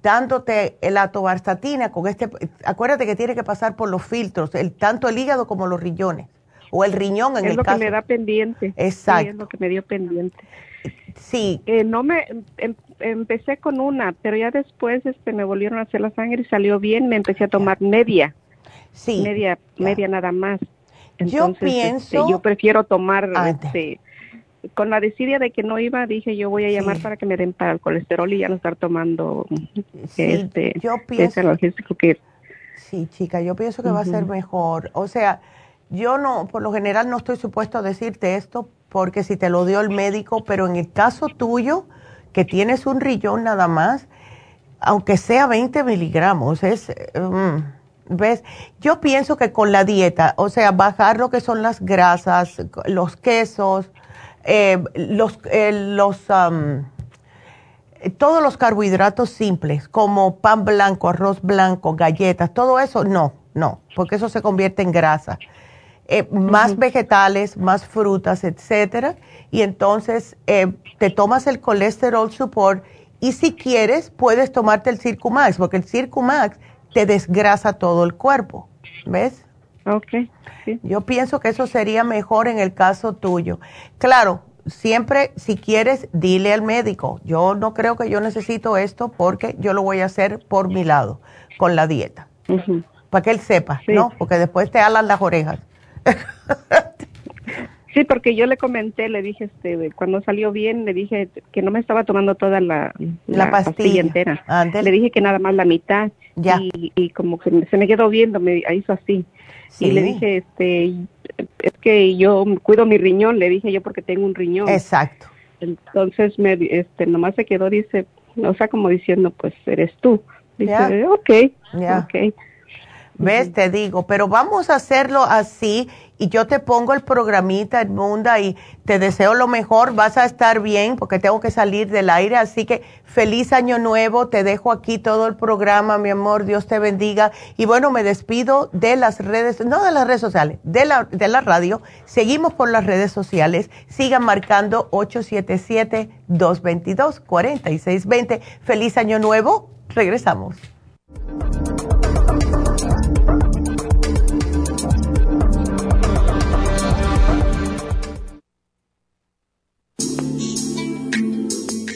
dándote la tobarzatina con este, acuérdate que tiene que pasar por los filtros, el, tanto el hígado como los riñones o el riñón en es el lo caso. que me da pendiente. Exacto. Sí, es lo que me dio pendiente. Sí. Eh, no me em, empecé con una, pero ya después este me volvieron a hacer la sangre y salió bien, me empecé a tomar media. Sí. Media media nada más. yo Entonces, pienso este, yo prefiero tomar Ah, este con la desidia de que no iba, dije yo voy a llamar para que me den para el colesterol y ya no estar tomando este yo pienso- que Sí, chica, yo pienso que va a ser mejor. O sea, yo no, por lo general no estoy supuesto a decirte esto porque si te lo dio el médico, pero en el caso tuyo, que tienes un rillón nada más, aunque sea 20 miligramos, es, mm, ¿ves? Yo pienso que con la dieta, o sea, bajar lo que son las grasas, los quesos, eh, los, eh, los, eh, todos los carbohidratos simples, como pan blanco, arroz blanco, galletas, todo eso, no, no, porque eso se convierte en grasa. Eh, Más vegetales, más frutas, etcétera, y entonces eh, te tomas el colesterol support y si quieres puedes tomarte el Circumax, porque el Circumax te desgrasa todo el cuerpo, ¿ves? Ok, Yo pienso que eso sería mejor en el caso tuyo. Claro, siempre si quieres, dile al médico. Yo no creo que yo necesito esto porque yo lo voy a hacer por mi lado, con la dieta. Para que él sepa, ¿no? Porque después te alan las orejas. [LAUGHS] Sí, porque yo le comenté, le dije, este, cuando salió bien, le dije que no me estaba tomando toda la, La pastilla. entera. Ándale. Le dije que nada más la mitad. Ya. Y, y como que se me quedó viendo, me hizo así. Sí. Y le dije, este, es que yo cuido mi riñón, le dije yo porque tengo un riñón. Exacto. Entonces, me, este, nomás se quedó, dice, o sea, como diciendo, pues eres tú. Dice, Ya. ok, ok. ¿Ves? Te digo, pero vamos a hacerlo así y yo te pongo el programita, Edmunda, y te deseo lo mejor, vas a estar bien porque tengo que salir del aire, así que feliz año nuevo, te dejo aquí todo el programa, mi amor, Dios te bendiga. Y bueno, me despido de las redes, no de las redes sociales, de la, de la radio, seguimos por las redes sociales, sigan marcando 877-222-4620. Feliz año nuevo, regresamos.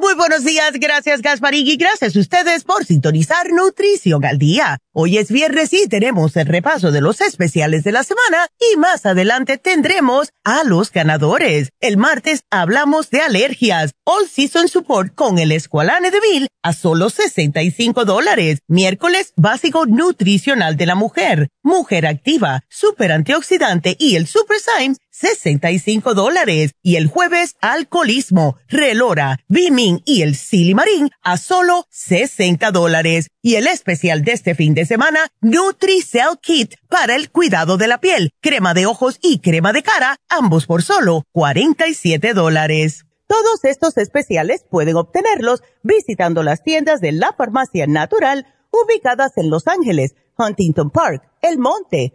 Muy buenos días, gracias Gasparín y gracias a ustedes por sintonizar Nutrición al Día. Hoy es viernes y tenemos el repaso de los especiales de la semana y más adelante tendremos a los ganadores. El martes hablamos de alergias, All Season Support con el Esqualane de Bill a solo 65 dólares. Miércoles básico nutricional de la mujer, mujer activa, super antioxidante y el Super Symes 65 dólares. Y el jueves, alcoholismo, relora, Bimin y el silimarín a solo 60 dólares. Y el especial de este fin de semana, NutriCell Kit para el cuidado de la piel, crema de ojos y crema de cara, ambos por solo 47 dólares. Todos estos especiales pueden obtenerlos visitando las tiendas de la farmacia natural ubicadas en Los Ángeles, Huntington Park, El Monte,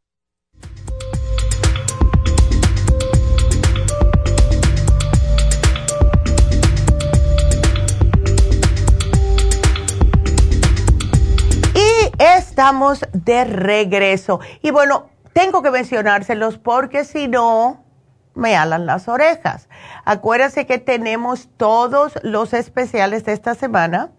Estamos de regreso. Y bueno, tengo que mencionárselos porque si no, me alan las orejas. Acuérdense que tenemos todos los especiales de esta semana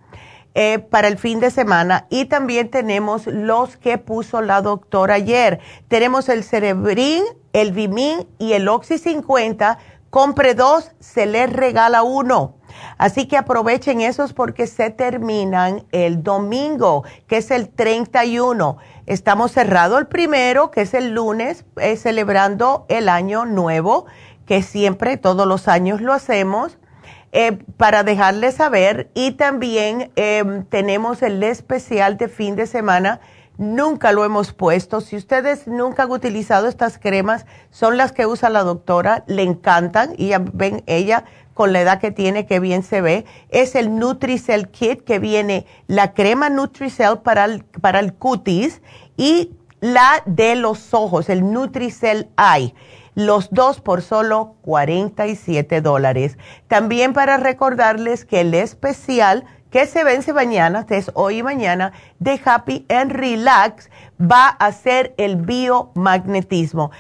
eh, para el fin de semana y también tenemos los que puso la doctora ayer. Tenemos el Cerebrin, el Vimin y el Oxy 50. Compre dos, se les regala uno. Así que aprovechen esos porque se terminan el domingo, que es el 31. Estamos cerrado el primero, que es el lunes, eh, celebrando el año nuevo, que siempre, todos los años lo hacemos. Eh, para dejarles saber y también em, tenemos el especial de fin de semana nunca lo hemos puesto. Si ustedes nunca han utilizado estas cremas, son las que usa la doctora, le encantan y ya ven ella con la edad que tiene, que bien se ve. Es el Nutricell Kit que viene la crema Nutricell para el, para el cutis y la de los ojos, el Nutricell Eye. Los dos por solo 47 dólares. También para recordarles que el especial que se vence mañana, es hoy y mañana, de Happy and Relax, va a ser el biomagnetismo.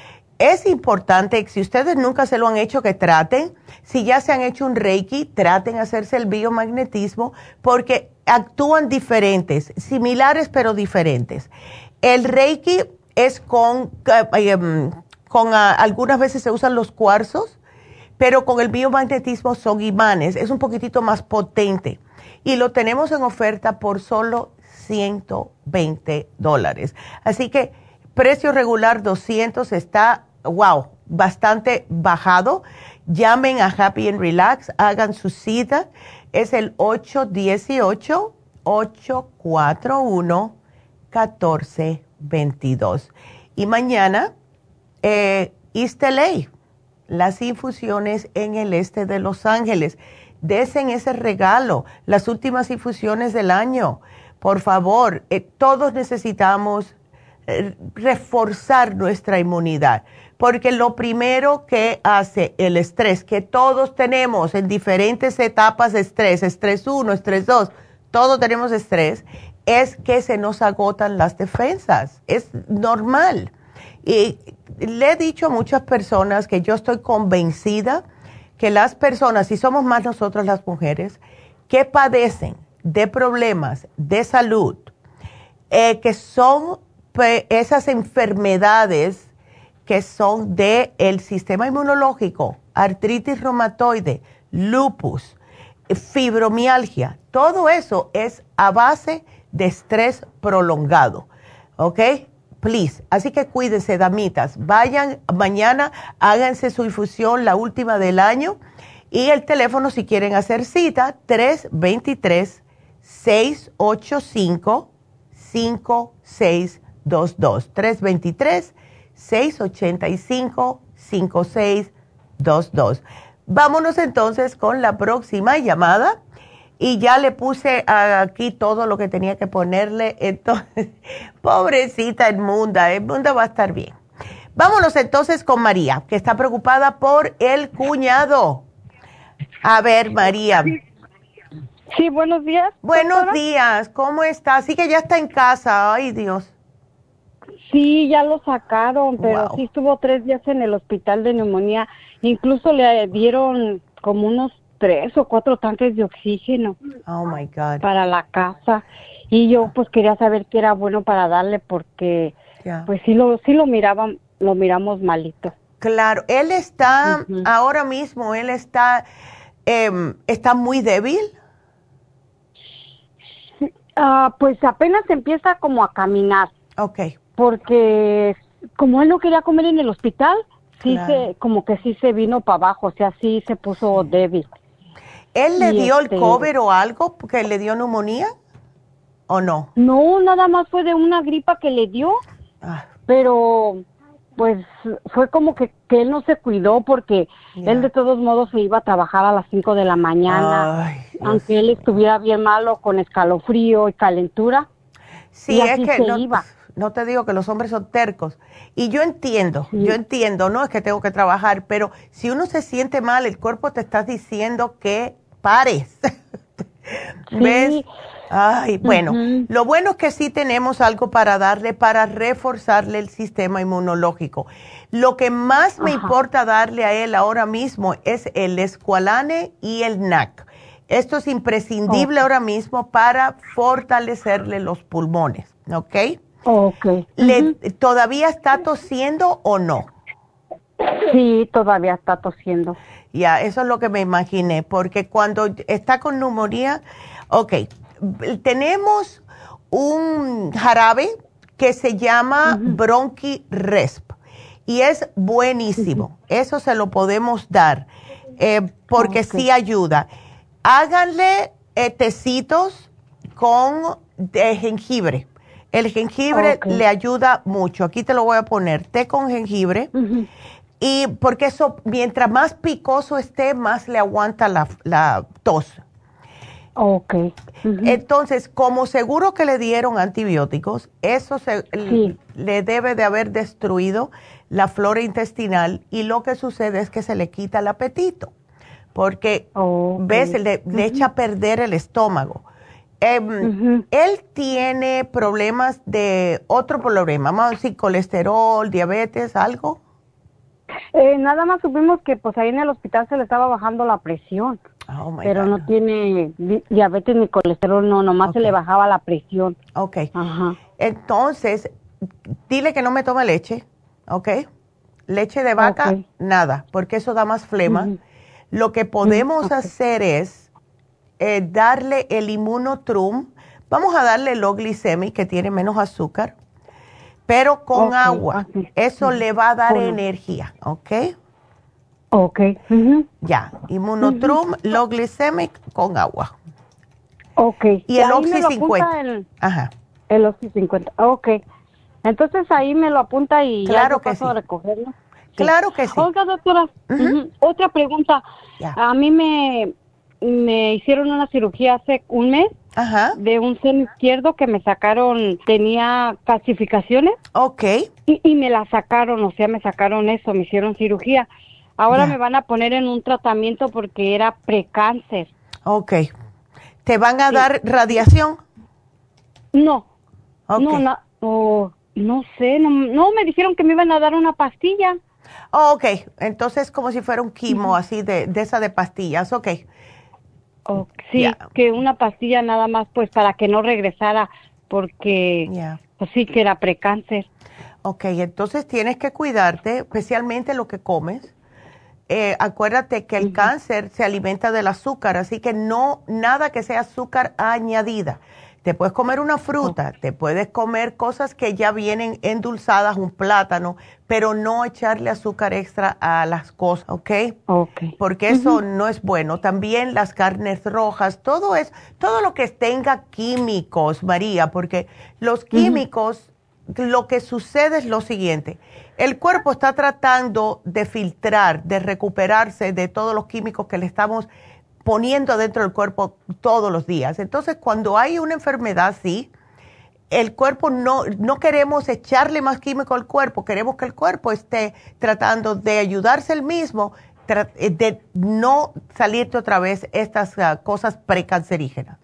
Es importante, si ustedes nunca se lo han hecho, que traten. Si ya se han hecho un Reiki, traten hacerse el biomagnetismo porque actúan diferentes, similares pero diferentes. El Reiki es con, eh, em, con ah, algunas veces se usan los cuarzos, pero con el biomagnetismo son imanes, es un poquitito más potente y lo tenemos en oferta por solo 120 dólares. Así que precio regular 200 está, wow, bastante bajado. Llamen a Happy and Relax, hagan su cita. Es el 818-841-1422. Y mañana, eh, East LA, las infusiones en el este de Los Ángeles desen ese regalo, las últimas infusiones del año. Por favor, eh, todos necesitamos eh, reforzar nuestra inmunidad. Porque lo primero que hace el estrés, que todos tenemos en diferentes etapas de estrés, estrés 1, estrés 2, todos tenemos estrés, es que se nos agotan las defensas. Es normal. Y le he dicho a muchas personas que yo estoy convencida que las personas, y somos más nosotras las mujeres, que padecen de problemas de salud, eh, que son esas enfermedades que son del el sistema inmunológico, artritis reumatoide, lupus, fibromialgia, todo eso es a base de estrés prolongado. ¿Ok? Please. Así que cuídense, damitas. Vayan mañana, háganse su infusión, la última del año. Y el teléfono, si quieren hacer cita, 323-685-5622. 323 685-5622. Vámonos entonces con la próxima llamada. Y ya le puse aquí todo lo que tenía que ponerle. [LAUGHS] Entonces, pobrecita Edmunda, Edmunda va a estar bien. Vámonos entonces con María, que está preocupada por el cuñado. A ver, María. Sí, buenos días. Buenos días, ¿cómo está? Así que ya está en casa, ay Dios. Sí, ya lo sacaron, pero sí estuvo tres días en el hospital de neumonía. Incluso le dieron como unos tres o cuatro tanques de oxígeno. Oh my God. Para la casa. Y yo pues quería saber qué era bueno para darle porque pues sí lo sí lo miraban, lo miramos malito. Claro, él está ahora mismo, él está em, está muy débil. Ah, pues apenas empieza como a caminar. Okay porque como él no quería comer en el hospital, sí se, como que sí se vino para abajo, o sea, sí se puso débil. ¿Él le dio el este cover o algo porque le dio neumonía o no? No, nada más fue de una gripa que le dio, ah. pero pues fue como que, que, él no se cuidó porque él de todos modos se iba a trabajar a las 5 de la mañana, aunque él estuviera bien malo con escalofrío y calentura. Sí, es que no, iba no te digo que los hombres son tercos. Y yo entiendo, yo entiendo, no es que tengo que trabajar, pero si uno se siente mal, el cuerpo te está diciendo que pares. [LAUGHS] ¿Ves? Ay, bueno, lo bueno es que sí tenemos algo para darle, para reforzarle el sistema inmunológico. Lo que más me importa darle a él ahora mismo es el escualane y el NAC. Esto es imprescindible ahora mismo para fortalecerle los pulmones, ¿ok? Ok. ¿Le, ¿Todavía está tosiendo o no? Sí, todavía está tosiendo. Ya, eso es lo que me imaginé, porque cuando está con neumonía, ok, tenemos un jarabe que se llama Bronchi Resp y es buenísimo. Eso se lo podemos dar eh, porque sí ayuda. Háganle eh, tecitos con de jengibre el jengibre le ayuda mucho. Aquí te lo voy a poner, té con jengibre. Y porque eso, mientras más picoso esté, más le aguanta la, tos. Ok. Entonces, como seguro que le dieron antibióticos, eso se, le debe de haber destruido la flora intestinal y lo que sucede es que se le quita el apetito. Porque, ves, le, le echa a perder el estómago. Em, él tiene problemas de otro problema, a decir colesterol, diabetes, algo. Eh, nada más supimos que pues ahí en el hospital se le estaba bajando la presión. Oh, pero no tiene diabetes ni colesterol, no, nomás se le bajaba la presión. Ok. Entonces, dile que no me tome leche, ¿ok? Leche de vaca, nada, porque eso da más flema. Lo que podemos hacer es eh, darle el inmunotrum. Vamos a darle el glicemic que tiene menos azúcar, pero con agua. Eso le va a dar energía, ¿ok? Ok. Ya, inmunotrum, uh glicemic con agua. Ok. Y el Oxy 50. El, Ajá. El Oxy 50, ok. Entonces ahí me lo apunta y claro ya que sí. a recogerlo. Claro que sí. Oiga, doctora, otra pregunta. A mí me, me hicieron una cirugía hace un mes de un seno izquierdo que me sacaron, tenía calcificaciones. Ok. Y, y me la sacaron, o sea, me sacaron eso, me hicieron cirugía. Ahora me van a poner en un tratamiento porque era precáncer. Ok. ¿Te van a dar radiación? No. No, no, no sé, no, no, me dijeron que me iban a dar una pastilla. Oh, ok, entonces como si fuera un quimo así de, de esa de pastillas, ok. Oh, sí, que una pastilla nada más pues para que no regresara porque pues sí que era precáncer. Ok, entonces tienes que cuidarte, especialmente lo que comes. Eh, acuérdate que el cáncer se alimenta del azúcar, así que no nada que sea azúcar añadida. Te puedes comer una fruta, te puedes comer cosas que ya vienen endulzadas, un plátano, pero no echarle azúcar extra a las cosas, ¿ok? Ok. Porque eso no es bueno. También las carnes rojas, todo es, todo lo que tenga químicos, María, porque los químicos, lo que sucede es lo siguiente. El cuerpo está tratando de filtrar, de recuperarse de todos los químicos que le estamos poniendo dentro del cuerpo todos los días. Entonces, cuando hay una enfermedad así, el cuerpo no, no queremos echarle más químico al cuerpo, queremos que el cuerpo esté tratando de ayudarse el mismo, eh, de no salirte otra vez estas ah, cosas precancerígenas.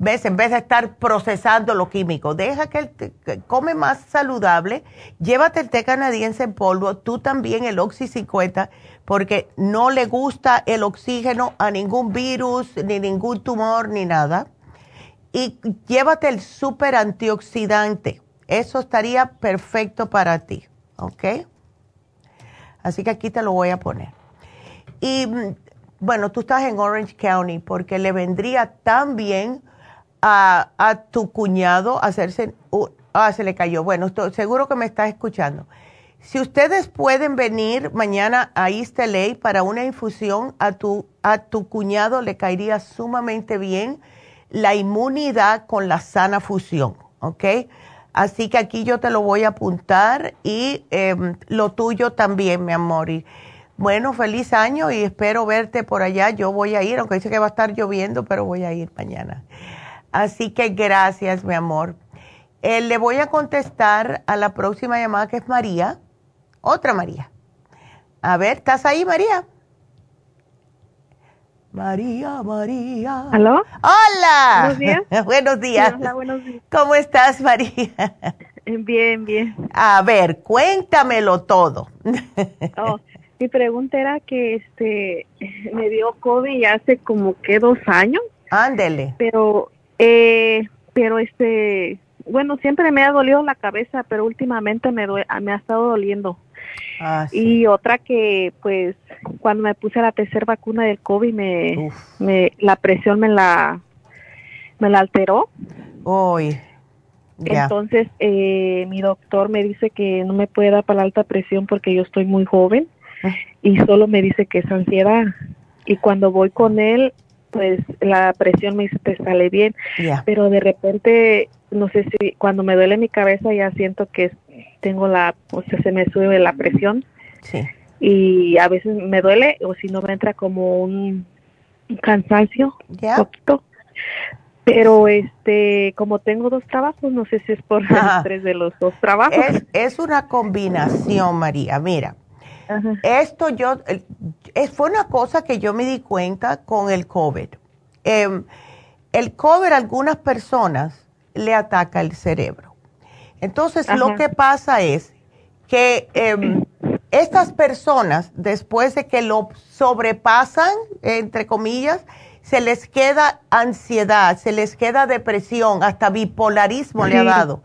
¿Ves? En vez de estar procesando lo químico, deja que el come más saludable, llévate el té canadiense en polvo, tú también el Oxy 50, porque no le gusta el oxígeno a ningún virus, ni ningún tumor, ni nada. Y llévate el super antioxidante, eso estaría perfecto para ti, ¿ok? Así que aquí te lo voy a poner. Y mm, bueno, tú estás en Orange County porque le vendría tan bien a, tu cuñado hacerse... ah, se le cayó. Bueno, estoy, seguro que me estás escuchando. Si ustedes pueden venir mañana a East LA para una infusión, a tu, a tu cuñado le caería sumamente bien la inmunidad con la sana fusión, ¿ok? Así que aquí yo te lo voy a apuntar y em, lo tuyo también, mi amor. Y, bueno, feliz año y espero verte por allá. Yo voy a ir, aunque dice que va a estar lloviendo, pero voy a ir mañana. Así que gracias, mi amor. Eh, le voy a contestar a la próxima llamada que es María, otra María. A ver, ¿estás ahí, María? María, María. ¿Aló? Hola. Buenos días. [LAUGHS] buenos días. hola, buenos días. ¿Cómo estás, María? [LAUGHS] Bien, bien. A ver, cuéntamelo todo. [LAUGHS] oh, mi pregunta era que este me dio COVID hace como que dos años. Ándele. Pero eh, pero este, bueno, siempre me ha dolido la cabeza, pero últimamente me, me ha estado doliendo. Ah, y otra que, pues, cuando me puse la tercera vacuna del COVID, me, me la presión me la, me la alteró. Uy. Entonces, eh, mi doctor me dice que no me puede dar para la alta presión porque yo estoy muy joven ah. y solo me dice que es ansiedad. Y cuando voy con él, pues la presión me dice te sale bien, pero de repente no sé si cuando me duele mi cabeza ya siento que tengo la, o sea, se me sube la presión. Y a veces me duele o si no me entra como un, cansancio, poquito. Pero este, como tengo dos trabajos, no sé si es por [LAUGHS] tres de los dos trabajos. Es, es una combinación, María. Mira, esto yo, fue una cosa que yo me di cuenta con el COVID. Em, el COVID algunas personas le ataca el cerebro. Entonces lo que pasa es que em, estas personas, después de que lo sobrepasan, entre comillas, se les queda ansiedad, se les queda depresión, hasta bipolarismo le ha dado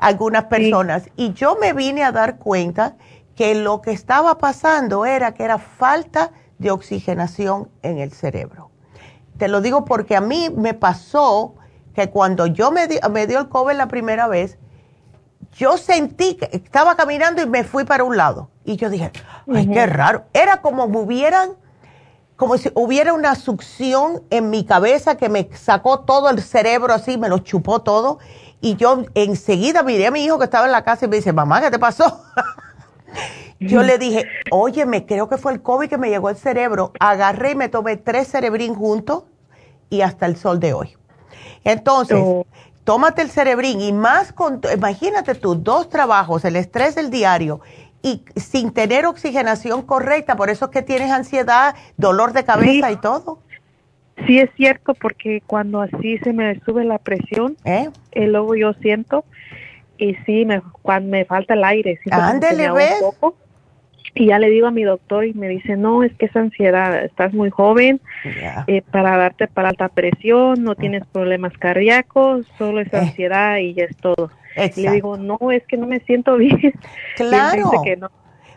a algunas personas. Y yo me vine a dar cuenta que lo que estaba pasando era que era falta de oxigenación en el cerebro. Te lo digo porque a mí me pasó que cuando yo me, me dio el COVID la primera vez, yo sentí que estaba caminando y me fui para un lado. Y yo dije, ay, qué raro. Era como hubieran, como si hubiera una succión en mi cabeza que me sacó todo el cerebro así, me lo chupó todo. Y yo enseguida miré a mi hijo que estaba en la casa y me dice, mamá, ¿qué te pasó? [LAUGHS] Yo le dije, oye, me creo que fue el COVID que me llegó al cerebro. Agarré y me tomé tres cerebrín juntos y hasta el sol de hoy. Entonces, Oh. tómate el cerebrín y más con, imagínate tú, dos trabajos, el estrés del diario y sin tener oxigenación correcta, por eso es que tienes ansiedad, dolor de cabeza y todo. Sí es cierto porque cuando así se me sube la presión, ¿Eh? eh, luego yo siento y sí, me, cuando me falta el aire, Ándele, un ¿ves? poco. Y ya le digo a mi doctor y me dice, no, es que es ansiedad, estás muy joven eh, para darte para alta presión, no tienes problemas cardíacos, solo es Eh. ansiedad y ya es todo. Y le digo, no, es que no me siento [LAUGHS] bien. Y él Claro. dice que no.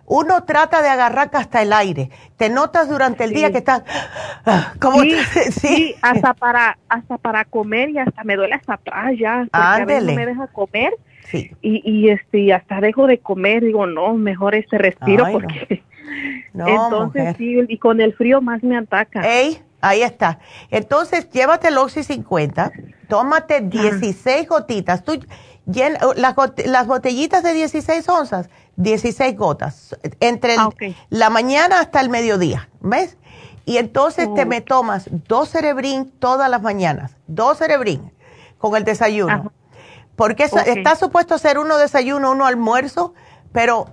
Uno trata de agarrar hasta el aire. Te notas durante el día que estás como sí, sí. sí, hasta para hasta para comer y hasta me duele hasta atrás ya, porque a veces no me deja comer Sí. y, y este y hasta dejo de comer, digo, no, mejor este respiro Ay, no. porque No, [LAUGHS] entonces mujer. sí, y con el frío más me ataca. Ey, ahí está. Entonces, llévate el Oxy 50, tómate 16 gotitas. Tú llen- las, got- las botellitas de 16 onzas, 16 gotas, entre el- Ah, ok. la mañana hasta el mediodía, ¿ves? Y entonces te Oh. me tomas dos cerebrín todas las mañanas, dos cerebrín con el desayuno. Ajá. Porque eso, Ok. está supuesto ser uno desayuno, uno almuerzo, pero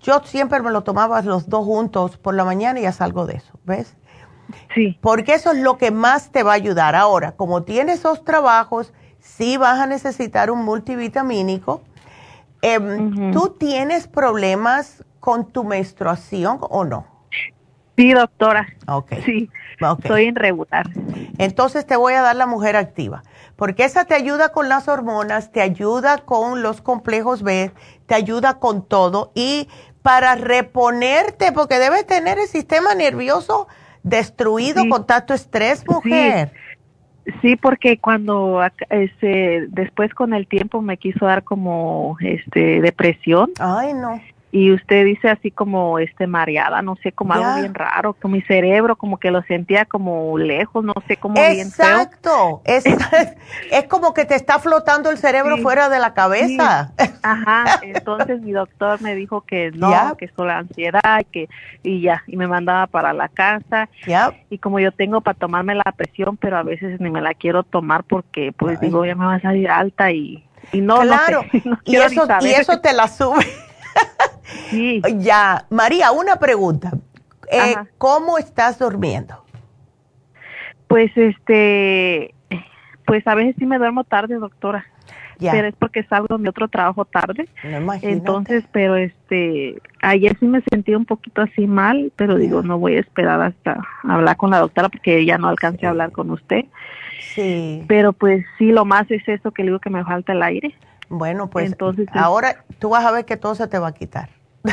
yo siempre me lo tomaba los dos juntos por la mañana y ya salgo de eso, ¿ves? Sí. Porque eso es lo que más te va a ayudar. Ahora, como tienes esos trabajos, sí vas a necesitar un multivitamínico. Em, ¿Tú tienes problemas con tu menstruación o no? Sí, doctora. Ok. Sí. Ok. Soy irregular. Entonces te voy a dar la mujer activa, porque esa te ayuda con las hormonas, te ayuda con los complejos B, te ayuda con todo y para reponerte, porque debes tener el sistema nervioso destruido Sí. con tanto estrés, mujer. Sí, porque cuando este, después con el tiempo me quiso dar como este depresión Ay, no. Y usted dice así como este mareada, no sé, como algo bien raro, que mi cerebro como que lo sentía como lejos, no sé, como bien feo. Exacto. Es, [LAUGHS] es como que te está flotando el cerebro Sí. fuera de la cabeza. Ajá, [LAUGHS] entonces mi doctor me dijo que no, Ya. que es solo ansiedad, que y ya, y me mandaba para la casa. Ya. Y como yo tengo para tomarme la presión, pero a veces ni me la quiero tomar porque pues Ay. digo, ya me va a salir alta y, y no, no claro. [LAUGHS] no y, eso, y eso te la sube. Sí. [LAUGHS] Ya. María, una pregunta. Eh. ¿Cómo estás durmiendo? Pues este, pues a veces sí me duermo tarde, doctora. Ya. Pero es porque salgo de otro trabajo tarde. No. Entonces, pero este, ayer sí me sentí un poquito así mal, pero digo, no voy a esperar hasta hablar con la doctora porque ya no alcancé a hablar con usted. Sí. Pero pues sí, lo más es eso que le digo que me falta el aire. Bueno, pues Entonces, ahora tú vas a ver que todo se te va a quitar. [LAUGHS]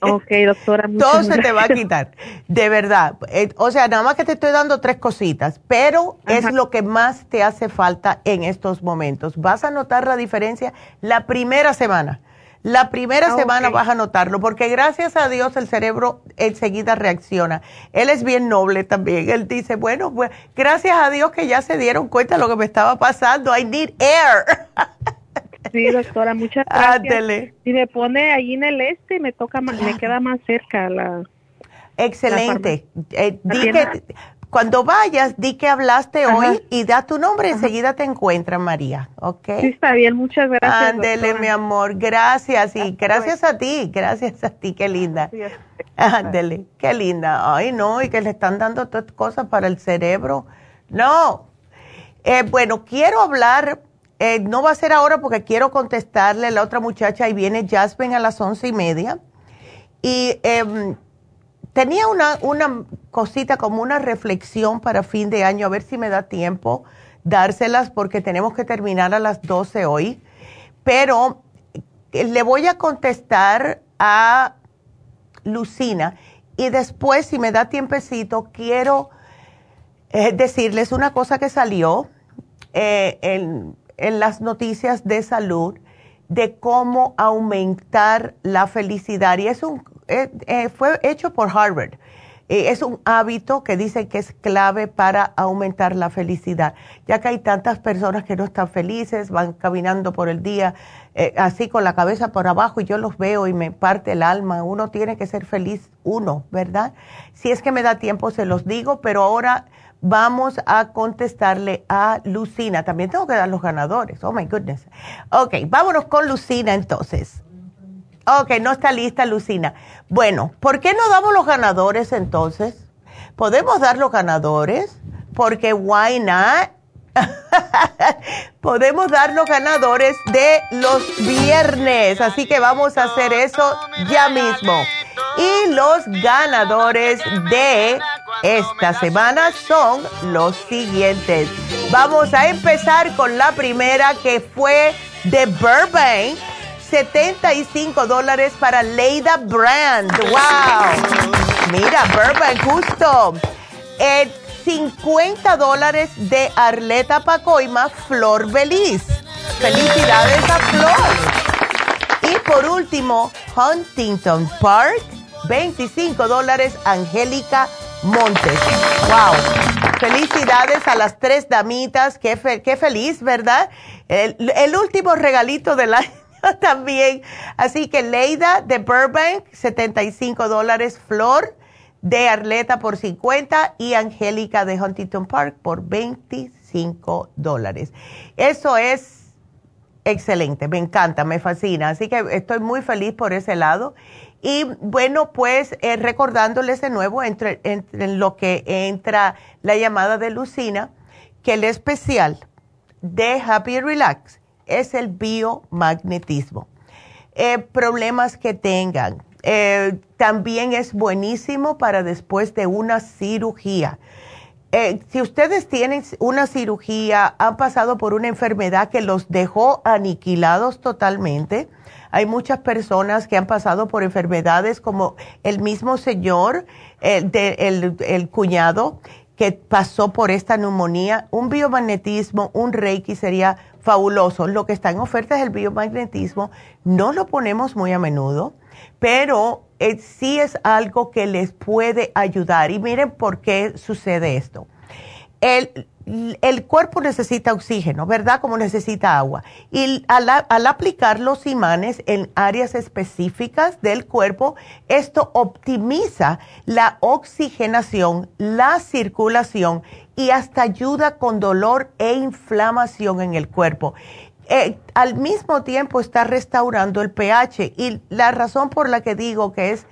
Ok, doctora. Todo se te va a quitar, de verdad. Eh, o sea, nada más que te estoy dando tres cositas, pero es lo que más te hace falta en estos momentos. Vas a notar la diferencia la primera semana. La primera Ah, semana vas a notarlo, porque gracias a Dios el cerebro enseguida reacciona. Él es bien noble también. Él dice, bueno, pues gracias a Dios que ya se dieron cuenta de lo que me estaba pasando. I need air. [LAUGHS] Sí, doctora, muchas [LAUGHS] gracias. Ándele. Si me pone ahí en el este, me toca, más- me queda más cerca la. Excelente. Eh, La di que, cuando vayas, di que hablaste Ajá. hoy y da tu nombre, enseguida te encuentran, María. ¿Ok? Sí, está bien, muchas gracias. Ándele, mi amor. Gracias. Y Hasta gracias a ti. Gracias a ti. Qué linda. Ándele. Qué linda. Ay, no. Y que le están dando todas cosas para el cerebro. No. Eh, bueno, quiero hablar. Eh, no va a ser ahora porque quiero contestarle a la otra muchacha. y viene Jasmine a las once y media. Y em, tenía una, una cosita como una reflexión para fin de año, a ver si me da tiempo dárselas porque tenemos que terminar a las 12 hoy. Pero eh, le voy a contestar a Lucina y después, si me da tiempecito, quiero eh, decirles una cosa que salió en, en las noticias de salud de cómo aumentar la felicidad. Y es un, eh, eh, fue hecho por Harvard. Eh, es un hábito que dicen que es clave para aumentar la felicidad, ya que hay tantas personas que no están felices, van caminando por el día eh, así con la cabeza por abajo y yo los veo y me parte el alma. Uno tiene que ser feliz uno, ¿verdad? Si es que me da tiempo se los digo, pero ahora vamos a contestarle a Lucina. También tengo que dar los ganadores. Oh my goodness. Ok, vámonos con Lucina entonces. Ok, no está lista Lucina. Bueno, ¿por qué no damos los ganadores entonces? ¿Podemos dar los ganadores? Porque why not? [LAUGHS] Podemos dar los ganadores de los viernes. Así que vamos a hacer eso ya mismo. Y los ganadores de esta semana son los siguientes. Vamos a empezar con la primera que fue de Burbank 75 dólares para Leida Brand. ¡Wow! Mira, Burbank, justo. 50 dólares de Arleta Pacoima, Flor Beliz. Felicidades a Flor. Y por último, Huntington Park, 25 dólares, Angélica Montes. ¡Wow! Felicidades a las tres damitas. Qué, feliz, ¿verdad? El, el último regalito del [LAUGHS] año también. Así que Leida de Burbank, 75 dólares. Flor de Arleta por 50 y Angélica de Huntington Park por 25 dólares. Eso es excelente, me encanta, me fascina. Así que estoy muy feliz por ese lado. Y bueno, pues eh, recordándoles de nuevo entre, entre, lo que entra la llamada de Lucina, que el especial de Happy Relax es el biomagnetismo. Eh, problemas que tengan. Eh, también es buenísimo para después de una cirugía. Eh, si ustedes tienen una cirugía, han pasado por una enfermedad que los dejó aniquilados totalmente, hay muchas personas que han pasado por enfermedades como el mismo señor, el, el cuñado, que pasó por esta neumonía, un biomagnetismo, un reiki sería fabuloso. Lo que está en oferta es el biomagnetismo. No lo ponemos muy a menudo, pero eh, sí es algo que les puede ayudar. Y miren por qué sucede esto. El, cuerpo necesita oxígeno, ¿verdad? Como necesita agua. Y al, aplicar los imanes en áreas específicas del cuerpo, esto optimiza la oxigenación, la circulación y hasta ayuda con dolor e inflamación en el cuerpo. Eh, al mismo tiempo está restaurando el pH y la razón por la que digo que es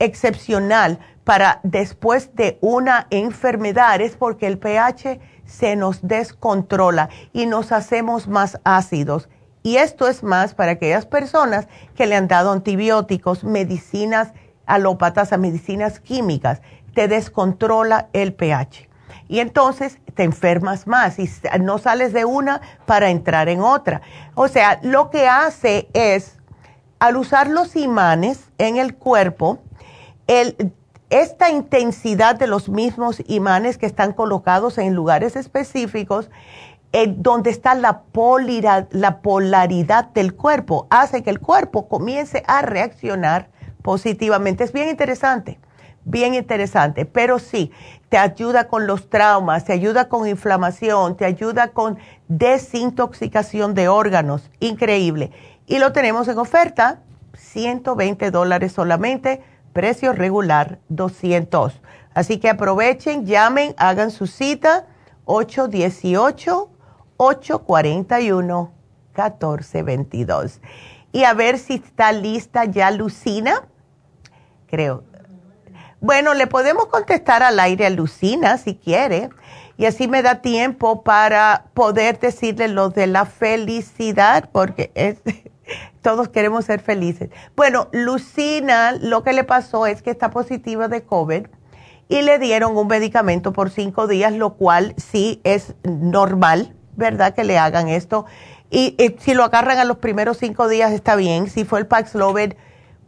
excepcional para después de una enfermedad es porque el pH se nos descontrola y nos hacemos más ácidos. Y esto es más para aquellas personas que le han dado antibióticos, medicinas alópatas, a medicinas químicas. Te descontrola el pH y entonces te enfermas más y no sales de una para entrar en otra. O sea, lo que hace es, al usar los imanes en el cuerpo, esta intensidad de los mismos imanes que están colocados en lugares específicos, donde está la, la polaridad del cuerpo, hace que el cuerpo comience a reaccionar positivamente. Es bien interesante bien interesante. Pero sí, te ayuda con los traumas, te ayuda con inflamación, te ayuda con desintoxicación de órganos. Increíble. Y lo tenemos en oferta, 120 dólares solamente, precio regular 200. Así que aprovechen, llamen, hagan su cita 818-841-1422. Y a ver si está lista ya Lucina. Creo, bueno, le podemos contestar al aire a Lucina si quiere. Y así me da tiempo para poder decirle lo de la felicidad, porque es, [LAUGHS] todos queremos ser felices. Bueno, Lucina lo que le pasó es que está positiva de COVID y le dieron un medicamento por cinco días, lo cual sí es normal, ¿verdad? Que le hagan esto. Y, si lo agarran a los primeros cinco días está bien. Si fue el Paxlovid,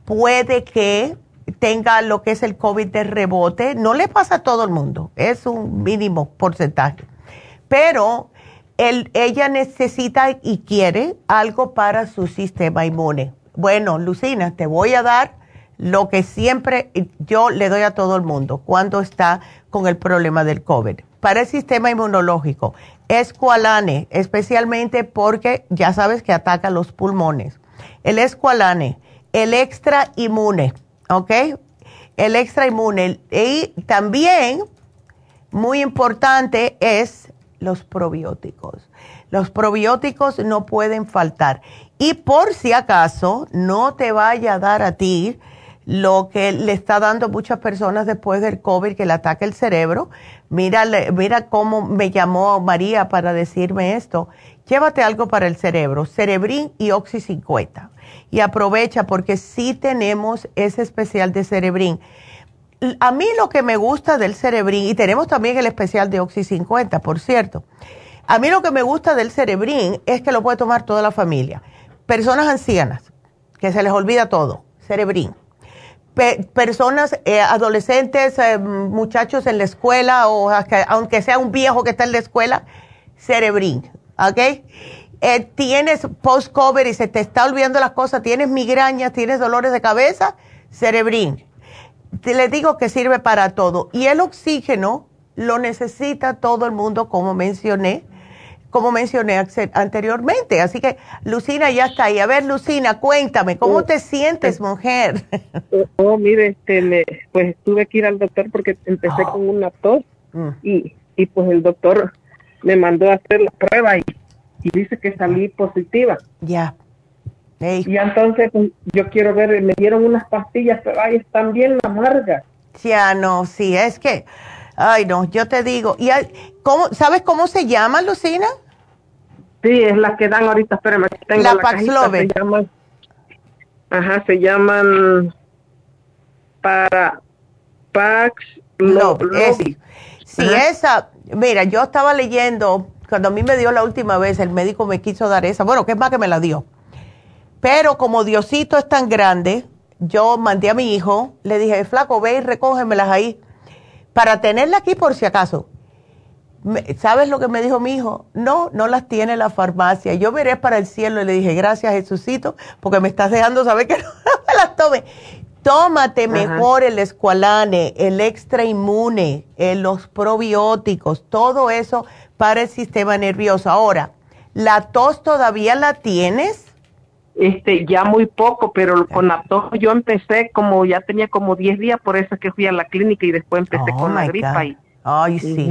puede que tenga lo que es el COVID de rebote. No le pasa a todo el mundo, es un mínimo porcentaje. Pero ella necesita y quiere algo para su sistema inmune. Bueno, Lucina, te voy a dar lo que siempre yo le doy a todo el mundo cuando está con el problema del COVID. Para el sistema inmunológico, escualane, especialmente porque ya sabes que ataca los pulmones. El escualane, el extra inmune, ¿ok? El extra inmune. Y también muy importante es los probióticos. Los probióticos no pueden faltar. Y por si acaso no te vaya a dar a ti lo que le está dando muchas personas después del COVID, que le ataca el cerebro. Mira, mira cómo me llamó María para decirme esto. Llévate algo para el cerebro, Cerebrin y Oxy 50. Y aprovecha porque sí tenemos ese especial de Cerebrin. A mí lo que me gusta del Cerebrin, y tenemos también el especial de Oxy 50, por cierto. A mí lo que me gusta del Cerebrin es que lo puede tomar toda la familia. Personas ancianas, que se les olvida todo, Cerebrin personas, eh, adolescentes, eh, muchachos en la escuela o aunque sea un viejo que está en la escuela, cerebrín, ¿ok? Eh, tienes post-COVID y se te está olvidando las cosas, tienes migrañas, tienes dolores de cabeza, cerebrín. Te les digo que sirve para todo. Y el oxígeno lo necesita todo el mundo, como mencioné como mencioné anteriormente. Así que Lucina ya está ahí. A ver, Lucina, cuéntame, ¿cómo te sientes, mujer? Oh, mire, este, pues tuve que ir al doctor porque empecé con una tos mm. y, y pues el doctor me mandó a hacer la prueba y, dice que salí positiva. Ya. Y entonces pues, yo quiero ver, me dieron unas pastillas, pero ahí están bien amargas. Ya no, sí, es que Ay, no, yo te digo. ¿Y cómo, ¿Sabes cómo se llama, Lucina? Sí, es la que dan ahorita, espérame, tengo la, la Paxlovid. Se llaman, ajá, se llaman para Paxlovid. Sí, esa, mira, yo estaba leyendo, cuando a mí me dio la última vez, el médico me quiso dar esa, bueno, que es más que me la dio. Pero como Diosito es tan grande, yo mandé a mi hijo, le dije, flaco, ve y recógemelas ahí para tenerla aquí por si acaso. ¿Sabes lo que me dijo mi hijo? No, no las tiene la farmacia. Yo veré para el cielo y le dije, gracias Jesucito, porque me estás dejando saber que [LAUGHS] no me las tome. Tómate mejor el escualane, el extra inmune, eh, los probióticos, todo eso para el sistema nervioso. Ahora, ¿la tos todavía la tienes? este ya muy poco, pero con la tos yo empecé como ya tenía como 10 días, por eso que fui a la clínica y después empecé oh con la gripa. Y, Ay, sí.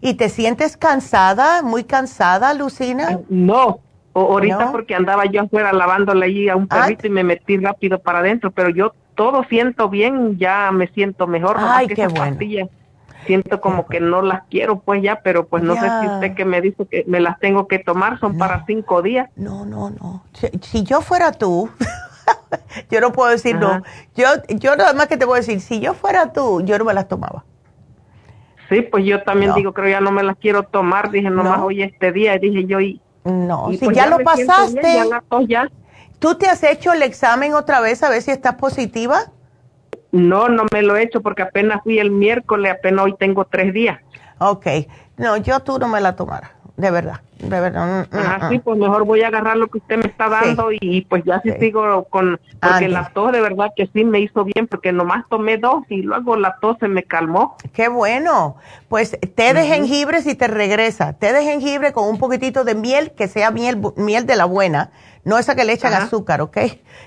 ¿Y te sientes cansada, muy cansada, Lucina? No, ahorita porque andaba yo afuera lavándole ahí a un ah, perrito y me metí rápido para adentro, pero yo todo siento bien, ya me siento mejor. Ay, qué bueno siento como que no las quiero pues ya, pero pues no sé si usted que me dice que me las tengo que tomar, son para cinco días. No, no, no. Si, yo fuera tú, [LAUGHS] yo no puedo decir no. Yo, yo nada más que te puedo decir, si yo fuera tú, yo no me las tomaba. Sí, pues yo también digo, creo ya no me las quiero tomar, dije nomás hoy este día, dije yo y... No, si pues ya, lo pasaste, ya ¿tú te has hecho el examen otra vez a ver si estás positiva? No, no me lo he hecho porque apenas fui el miércoles, apenas hoy tengo tres días. Ok, no, yo tú no me la tomara, de verdad, de verdad. Mm, mm, Ajá, sí, mm. pues mejor voy a agarrar lo que usted me está dando y pues ya sí, sigo con, porque la tos de verdad que sí me hizo bien porque nomás tomé dos y luego la tos se me calmó. Qué bueno, pues té de jengibre si te regresa, té de jengibre con un poquitito de miel, que sea miel, miel de la buena, no esa que le echan azúcar, ¿ok?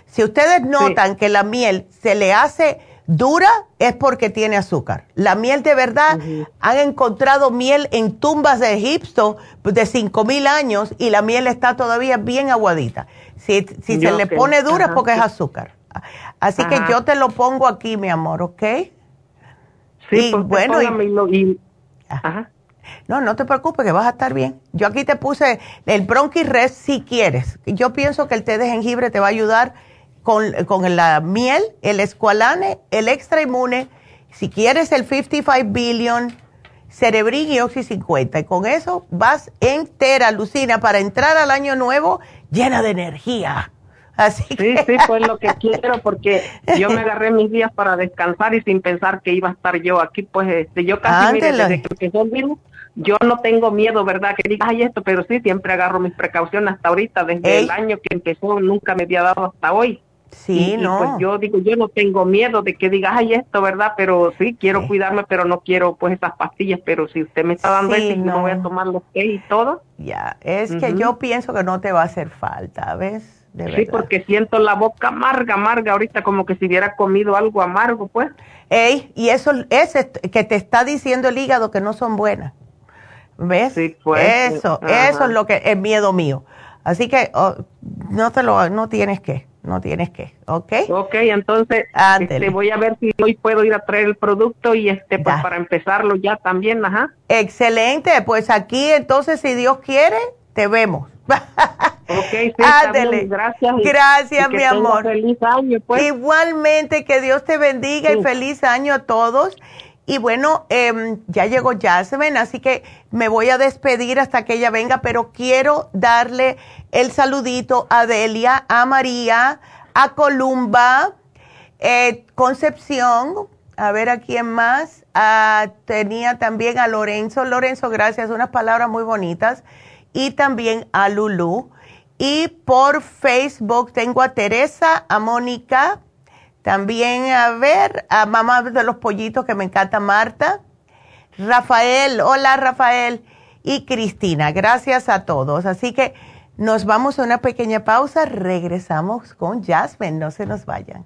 Si ustedes notan que la miel se le hace dura es porque tiene azúcar. La miel de verdad, han encontrado miel en tumbas de Egipto de 5000 años y la miel está todavía bien aguadita. Si, si se le pone dura es porque es azúcar. Así que yo te lo pongo aquí, mi amor, ¿ok? Sí, pues bueno. Y, No, no te preocupes, que vas a estar bien. Yo aquí te puse el Bronchi Rest si quieres. Yo pienso que el té de jengibre te va a ayudar con, la miel, el escualane, el extra inmune, si quieres el 55 billion, cerebrin y oxy 50. Y con eso vas entera, Lucina, para entrar al año nuevo llena de energía. Así sí, sí, pues lo que quiero, porque yo me agarré mis días para descansar y sin pensar que iba a estar yo aquí, pues este, yo casi, mire, desde que empezó el virus, yo no tengo miedo, ¿verdad? Que digas, ay, esto, pero sí, siempre agarro mis precauciones hasta ahorita, desde el año que empezó, nunca me había dado hasta hoy. Sí, no. pues yo digo, yo no tengo miedo de que digas, ay, esto, ¿verdad? Pero sí, quiero cuidarme, pero no quiero, pues, esas pastillas. Pero si usted me está dando eso, no. no voy a tomar los té y todo. Ya, es que yo pienso que no te va a hacer falta, ¿ves? sí, porque siento la boca amarga, amarga ahorita, como que si hubiera comido algo amargo, pues. Ey, y eso es que te está diciendo el hígado que no son buenas. ¿Ves? Sí, pues. Eso, eso es lo que es miedo mío. Así que oh, no te lo, no tienes que, no tienes que, ¿ok? Ok, entonces este, voy a ver si hoy puedo ir a traer el producto y este, pues para empezarlo ya también, ajá. Excelente, pues aquí entonces si Dios quiere, te vemos. [LAUGHS] Ok, sí, gracias. Gracias, mi amor. Feliz año, pues. Igualmente, que Dios te bendiga y feliz año a todos. Y bueno, em, ya llegó Jasmine, así que me voy a despedir hasta que ella venga, pero quiero darle el saludito a Delia, a María, a Columba, eh, Concepción, a ver a quién más. Ah, tenía también a Lorenzo. Lorenzo, gracias, unas palabras muy bonitas. Y también a Lulu. Y por Facebook tengo a Teresa, a Mónica, también a ver a mamá de los pollitos que me encanta Marta. Rafael, hola Rafael. Y Cristina, gracias a todos. Así que nos vamos a una pequeña pausa, regresamos con Jasmine, no se nos vayan.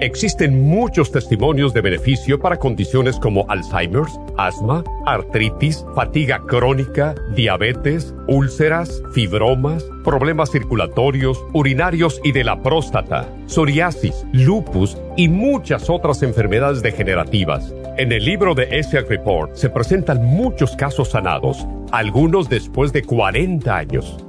existen muchos testimonios de beneficio para condiciones como Alzheimer's, asma, artritis, fatiga crónica, diabetes, úlceras, fibromas, problemas circulatorios, urinarios y de la próstata, psoriasis, lupus y muchas otras enfermedades degenerativas. En el libro de ESIAC Report se presentan muchos casos sanados, algunos después de 40 años.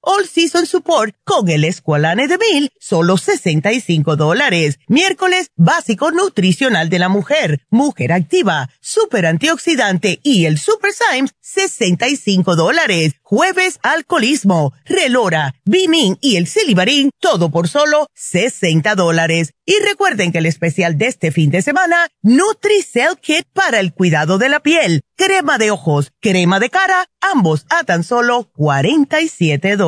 All Season Support con el Esqualane de Mil, solo 65 dólares. Miércoles, básico nutricional de la mujer, mujer activa, super antioxidante y el Super Symes, 65 dólares. Jueves, alcoholismo, relora, bimin y el silimarín, todo por solo 60 dólares. Y recuerden que el especial de este fin de semana, Nutricell Kit para el cuidado de la piel, crema de ojos, crema de cara, ambos a tan solo 47 dólares.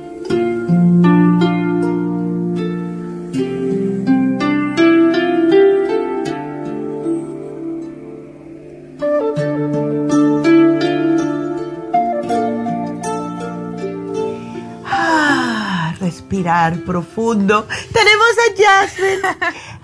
Respirar profundo. Tenemos a Jasmine.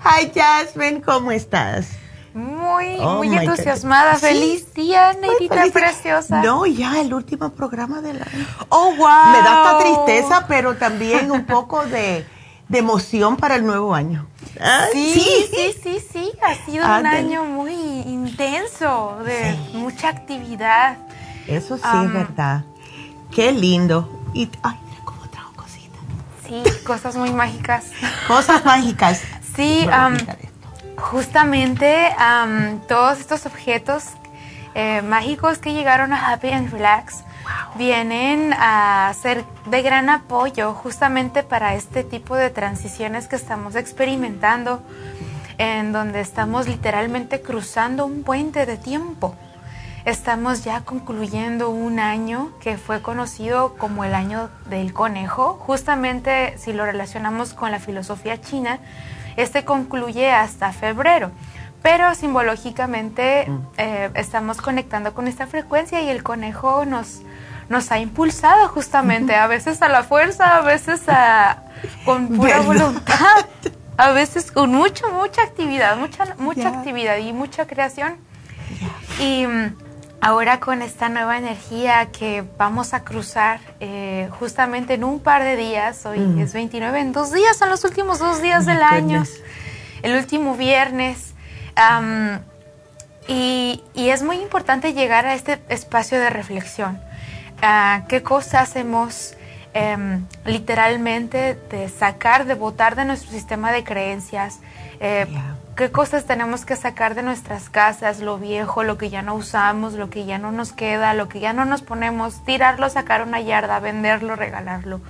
Hi Jasmine, ¿cómo estás? Muy, oh muy entusiasmada. Feliz día, Neidita preciosa. No, ya el último programa del año. Oh, wow. Me da esta tristeza, pero también un poco de, de emoción para el nuevo año. sí, sí, sí, sí, ha sido un año muy intenso, de mucha actividad. Eso sí es verdad. Qué lindo. Y, ay, Sí, cosas muy mágicas. Cosas mágicas. Sí, justamente todos estos objetos eh, mágicos que llegaron a Happy and Relax vienen a ser de gran apoyo justamente para este tipo de transiciones que estamos experimentando, en donde estamos literalmente cruzando un puente de tiempo. Estamos ya concluyendo un año que fue conocido como el año del conejo. Justamente si lo relacionamos con la filosofía china, este concluye hasta febrero pero simbológicamente mm. eh, estamos conectando con esta frecuencia y el conejo nos, nos ha impulsado justamente, a veces a la fuerza, a veces a, con [LAUGHS] pura voluntad, a veces con mucha, mucha actividad, mucha, mucha actividad y mucha creación. Y mm, ahora con esta nueva energía que vamos a cruzar eh, justamente en un par de días, hoy mm. es 29, en dos días, son los últimos dos días del año, el último viernes y, es muy importante llegar a este espacio de reflexión. Ah, ¿Qué cosas hemos em, literalmente de sacar, de botar de nuestro sistema de creencias? Eh, ¿Qué cosas tenemos que sacar de nuestras casas, lo viejo, lo que ya no usamos, lo que ya no nos queda, lo que ya no nos ponemos, tirarlo, sacar una yarda, venderlo, regalarlo?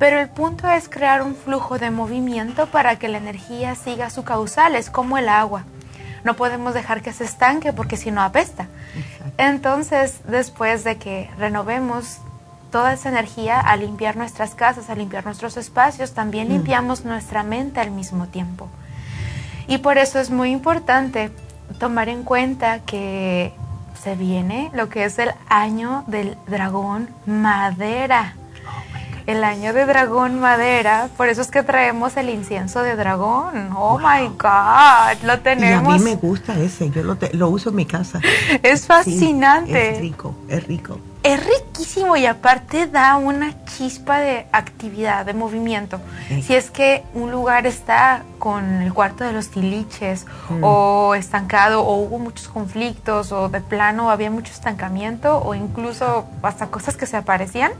Pero el punto es crear un flujo de movimiento para que la energía siga su causal, es como el agua no podemos dejar que se estanque porque si no apesta. Entonces, después de que renovemos toda esa energía a limpiar nuestras casas, a limpiar nuestros espacios, también mm. limpiamos nuestra mente al mismo tiempo. Y por eso es muy importante tomar en cuenta que se viene lo que es el año del dragón madera el año de dragón madera, por eso es que traemos el incienso de dragón. Oh my God, lo tenemos. Y a mí me gusta ese, yo lo, uso en mi casa. [LAUGHS] Es fascinante. es rico, es rico. Es riquísimo y aparte da una chispa de actividad, de movimiento. Si es que un lugar está con el cuarto de los tiliches mm. o estancado o hubo muchos conflictos o de plano había mucho estancamiento o incluso hasta cosas que se aparecían.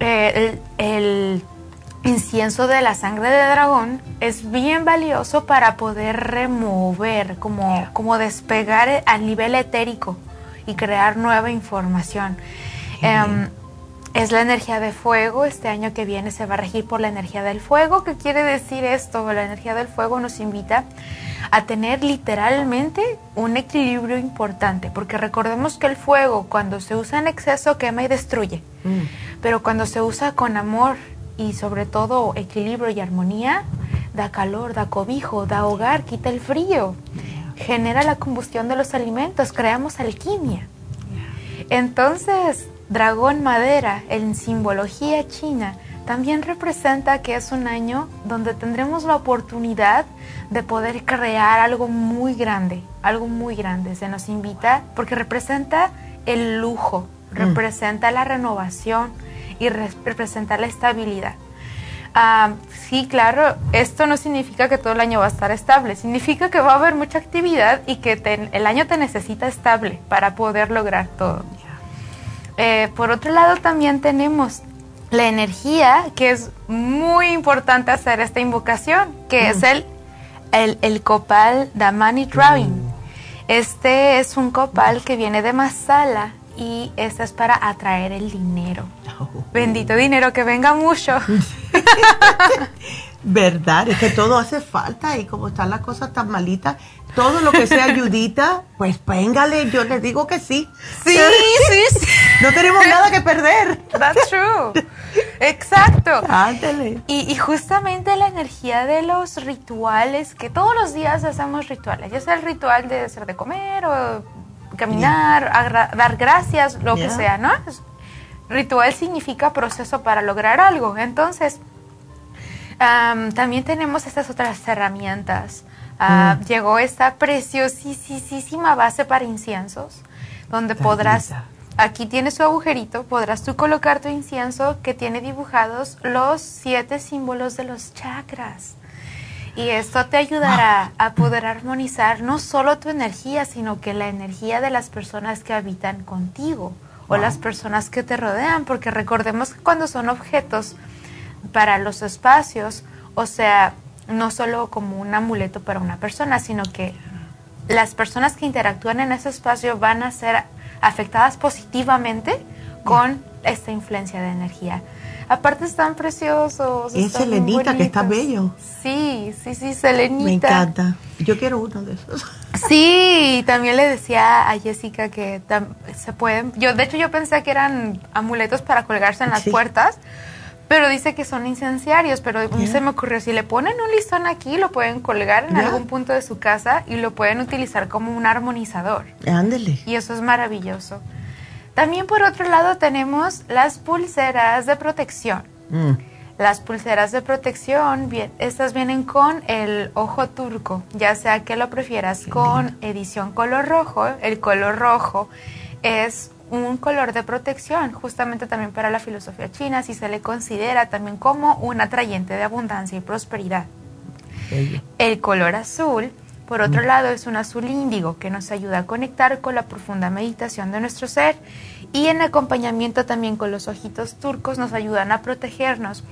Eh, el, incienso de la sangre de dragón es bien valioso para poder remover, como, como despegar a nivel etérico y crear nueva información. Em, es la energía de fuego. Este año que viene se va a regir por la energía del fuego. ¿Qué quiere decir esto? La energía del fuego nos invita a tener literalmente un equilibrio importante, porque recordemos que el fuego cuando se usa en exceso quema y destruye. Mm. Pero cuando se usa con amor y sobre todo equilibrio y armonía, da calor, da cobijo, da hogar, quita el frío, genera la combustión de los alimentos, creamos alquimia. Entonces, dragón madera en simbología china también representa que es un año donde tendremos la oportunidad de poder crear algo muy grande, algo muy grande. Se nos invita porque representa el lujo, mm. representa la renovación, y representar la estabilidad. Ah, sí, claro, esto no significa que todo el año va a estar estable, significa que va a haber mucha actividad y que el año te necesita estable para poder lograr todo. Eh, por otro lado, también tenemos la energía, que es muy importante hacer esta invocación, que es el, el, el, copal Damani Drawing. Mm. Este es un copal que viene de Masala y este es para atraer el dinero. Bendito dinero, que venga mucho. [LAUGHS] Verdad, es que todo hace falta y como están las cosas tan malitas, todo lo que sea ayudita, pues véngale, yo les digo que sí. Sí, [LAUGHS] sí, sí. No tenemos nada que perder. That's true. Exacto. Ándale. Y, y, justamente la energía de los rituales, que todos los días hacemos rituales, ya sea el ritual de hacer de comer o caminar, dar gracias, lo que sea, ¿no? Ritual significa proceso para lograr algo. Entonces, también tenemos estas otras herramientas. Ah, mm. Llegó esta preciosísima base para inciensos, donde podrás aquí tiene su agujerito, podrás tú colocar tu incienso que tiene dibujados los siete símbolos de los chakras. Y esto te ayudará a poder armonizar no solo tu energía, sino que la energía de las personas que habitan contigo o las personas que te rodean, porque recordemos que cuando son objetos para los espacios, o sea, no solo como un amuleto para una persona, sino que las personas que interactúan en ese espacio van a ser afectadas positivamente con esta influencia de energía. Aparte están preciosos. Es Selenita, que está bello. Sí, sí, sí, Selenita. Me encanta. Yo quiero uno de esos. [LAUGHS] Sí, también le decía a Jessica que se pueden... Yo, de hecho, yo pensé que eran amuletos para colgarse en las puertas, pero dice que son incenciarios, pero se me ocurrió, si le ponen un listón aquí, lo pueden colgar en algún punto de su casa y lo pueden utilizar como un armonizador. Ándele. Y eso es maravilloso. También por otro lado tenemos las pulseras de protección. Mm. Las pulseras de protección, bien, estas vienen con el ojo turco, ya sea que lo prefieras con edición color rojo. El color rojo es un color de protección, justamente también para la filosofía china, si se le considera también como un atrayente de abundancia y prosperidad. El color azul por otro mm. lado, es un azul índigo que nos ayuda a conectar con la profunda meditación de nuestro ser y en acompañamiento también con los ojitos turcos nos ayudan a protegernos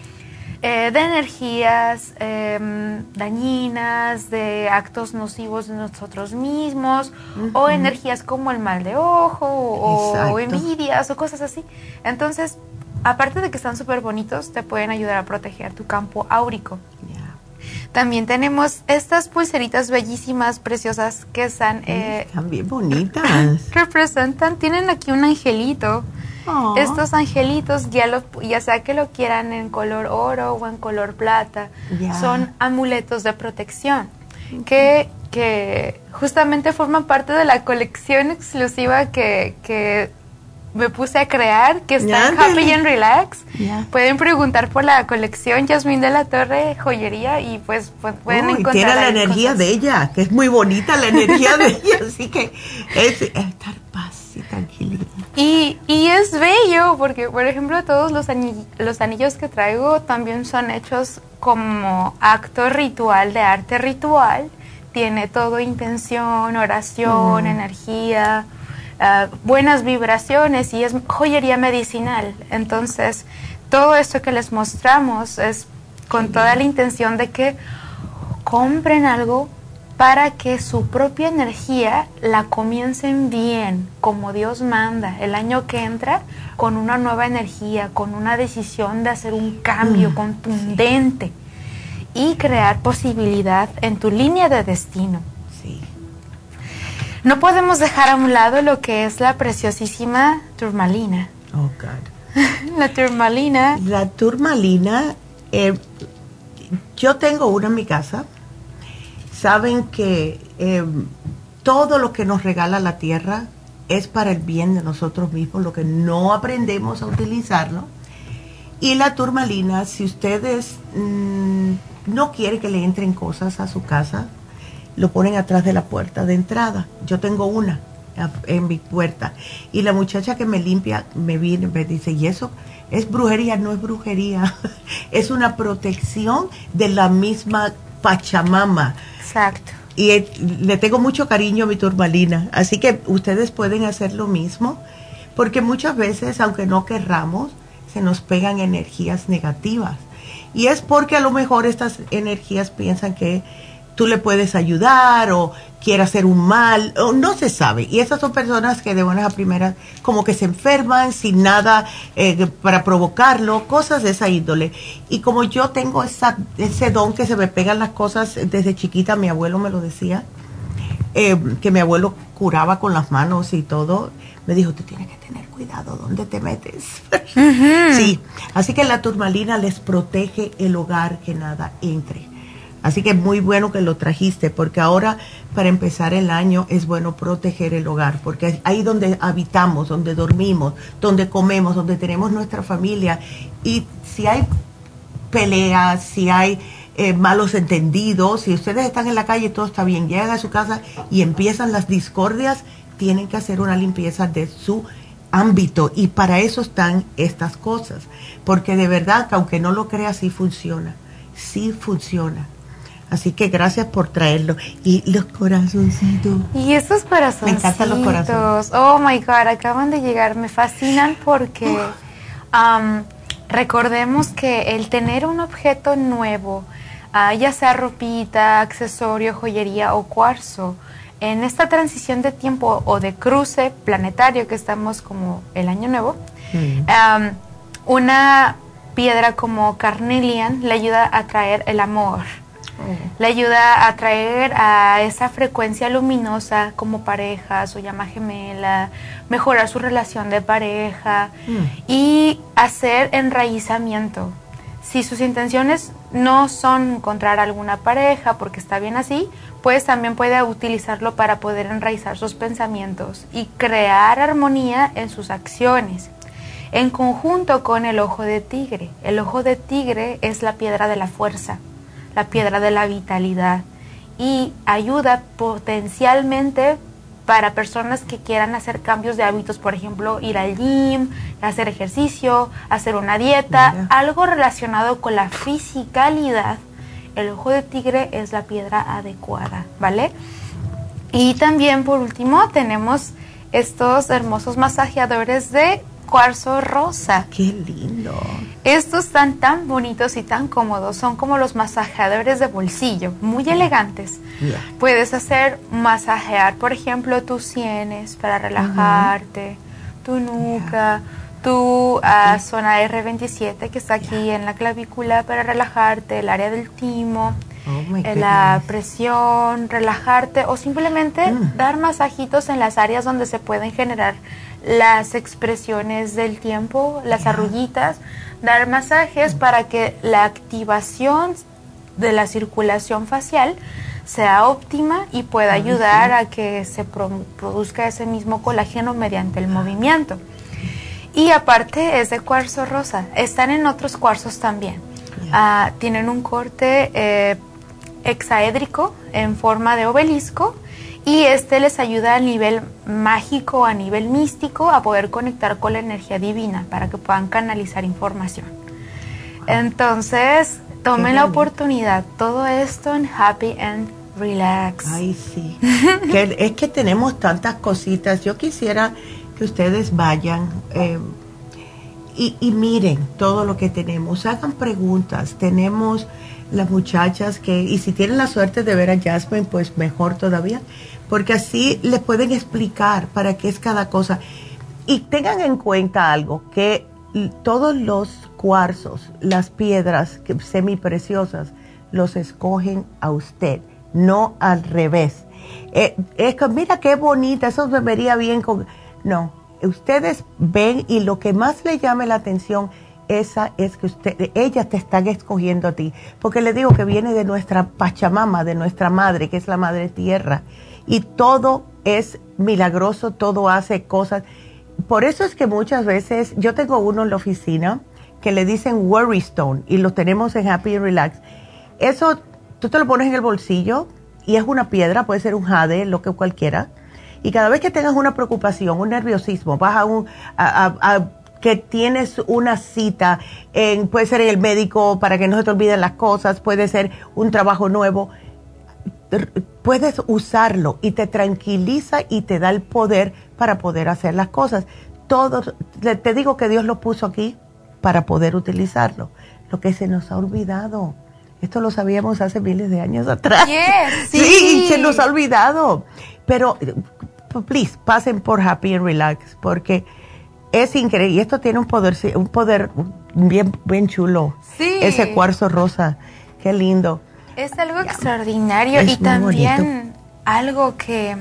eh, de energías em, dañinas, de actos nocivos de nosotros mismos o energías como el mal de ojo o, envidias o cosas así. Entonces, aparte de que están súper bonitos, te pueden ayudar a proteger tu campo áurico. También tenemos estas pulseritas bellísimas, preciosas, que están... Eh, están bien bonitas. [LAUGHS] representan, tienen aquí un angelito. Oh. Estos angelitos, ya, lo, ya sea que lo quieran en color oro o en color plata, son amuletos de protección que, que justamente forman parte de la colección exclusiva que, que me puse a crear, que está en Happy and Relax. Pueden preguntar por la colección Yasmín de la Torre Joyería y pues, pues pueden encontrar. Tiene la energía de ella, que es muy bonita la energía de [LAUGHS] ella, así que es estar paz y tranquilidad. Y, y es bello porque, por ejemplo, todos los, los anillos que traigo también son hechos como acto ritual de arte ritual. Tiene todo intención, oración, mm. energía Ah, buenas vibraciones y es joyería medicinal. Entonces, todo esto que les mostramos es con toda la intención de que compren algo para que su propia energía la comiencen bien, como Dios manda, el año que entra, con una nueva energía, con una decisión de hacer un cambio mm, contundente y crear posibilidad en tu línea de destino. No podemos dejar a un lado lo que es la preciosísima turmalina. Oh, God. [LAUGHS] la turmalina. La turmalina, eh, yo tengo una en mi casa. Saben que eh, todo lo que nos regala la tierra es para el bien de nosotros mismos, lo que no aprendemos a utilizarlo. Y la turmalina, si ustedes mm, no quieren que le entren cosas a su casa, lo ponen atrás de la puerta de entrada. Yo tengo una en mi puerta. Y la muchacha que me limpia me viene me dice, ¿y eso es brujería? No es brujería, [LAUGHS] es una protección de la misma Pachamama. Exacto. Y le tengo mucho cariño a mi turmalina, así que ustedes pueden hacer lo mismo, porque muchas veces, aunque no querramos, se nos pegan energías negativas. Y es porque a lo mejor estas energías piensan que tú le puedes ayudar o quiere hacer un mal, o no se sabe. Y esas son personas que de buenas a primeras como que se enferman sin nada eh, para provocarlo, cosas de esa índole. Y como yo tengo esa, ese don que se me pegan las cosas desde chiquita, mi abuelo me lo decía, eh, que mi abuelo curaba con las manos y todo, me dijo, tú tienes que tener cuidado dónde te metes. [LAUGHS] Sí, así que la turmalina les protege el hogar que nada entre. Así que es muy bueno que lo trajiste, porque ahora para empezar el año es bueno proteger el hogar, porque ahí donde habitamos, donde dormimos, donde comemos, donde tenemos nuestra familia. Y si hay peleas, si hay eh, malos entendidos, si ustedes están en la calle y todo está bien, llegan a su casa y empiezan las discordias, tienen que hacer una limpieza de su ámbito y para eso están estas cosas, porque de verdad que aunque no lo creas, sí funciona, sí funciona. Así que gracias por traerlo. Y los corazoncitos. Y estos corazoncitos. Me encantan los corazones. Oh my God, acaban de llegar. Me fascinan porque recordemos que el tener un objeto nuevo, ah, ya sea ropita, accesorio, joyería o cuarzo, en esta transición de tiempo o de cruce planetario que estamos como el año nuevo, mm. una piedra como carnelian le ayuda a traer el amor. Le ayuda a traer a esa frecuencia luminosa como pareja, su llama gemela, mejorar su relación de pareja mm. y hacer enraizamiento. Si sus intenciones no son encontrar alguna pareja porque está bien así, pues también puede utilizarlo para poder enraizar sus pensamientos y crear armonía en sus acciones. En conjunto con el ojo de tigre. El ojo de tigre es la piedra de la fuerza, la piedra de la vitalidad y ayuda potencialmente para personas que quieran hacer cambios de hábitos, por ejemplo, ir al gym, hacer ejercicio, hacer una dieta, algo relacionado con la fisicalidad el ojo de tigre es la piedra adecuada, ¿vale? Y también por último tenemos estos hermosos masajeadores de cuarzo rosa. ¡Qué lindo! Estos están tan bonitos y tan cómodos, son como los masajeadores de bolsillo, muy elegantes. Puedes hacer masajear, por ejemplo, tus sienes para relajarte, tu nuca tu uh, zona R27 que está aquí en la clavícula para relajarte, el área del timo, oh eh, la presión, relajarte o simplemente mm. dar masajitos en las áreas donde se pueden generar las expresiones del tiempo, las arrullitas, dar masajes para que la activación de la circulación facial sea óptima y pueda ayudar a que se produzca ese mismo colágeno mediante el movimiento. Y aparte es de cuarzo rosa. Están en otros cuarzos también. Ah, tienen un corte eh, hexaédrico en forma de obelisco y este les ayuda a nivel mágico, a nivel místico, a poder conectar con la energía divina para que puedan canalizar información. Entonces, tomen la oportunidad. Todo esto en Happy and Relax. Ay, sí. [LAUGHS] es que tenemos tantas cositas. Yo quisiera ustedes vayan eh, y, miren todo lo que tenemos, hagan preguntas. Tenemos las muchachas que, y si tienen la suerte de ver a Jasmine, pues mejor todavía, porque así les pueden explicar para qué es cada cosa. Y tengan en cuenta algo, que todos los cuarzos, las piedras semipreciosas, los escogen a usted, no al revés. Eh, mira qué bonita, eso me vería bien con no, ustedes ven y lo que más le llame la atención esa es que usted, ellas te están escogiendo a ti, porque le digo que viene de nuestra Pachamama, de nuestra madre, que es la madre tierra, y todo es milagroso, todo hace cosas. Por eso es que muchas veces yo tengo uno en la oficina que le dicen Worry Stone y lo tenemos en Happy and Relax. Eso tú te lo pones en el bolsillo y es una piedra, puede ser un jade, lo que cualquiera y cada vez que tengas una preocupación, un nerviosismo, vas a un... que tienes una cita, en, puede ser el médico para que no se te olviden las cosas, puede ser un trabajo nuevo, puedes usarlo y te tranquiliza y te da el poder para poder hacer las cosas. Todo, te digo que Dios lo puso aquí para poder utilizarlo. Lo que se nos ha olvidado. Esto lo sabíamos hace miles de años atrás. [LAUGHS] sí. sí, se nos ha olvidado. Pero please, pasen por Happy and Relax, porque es increíble. Y esto tiene un poder, un poder bien, bien chulo. Sí. Ese cuarzo rosa. Qué lindo. Es algo extraordinario y también algo que,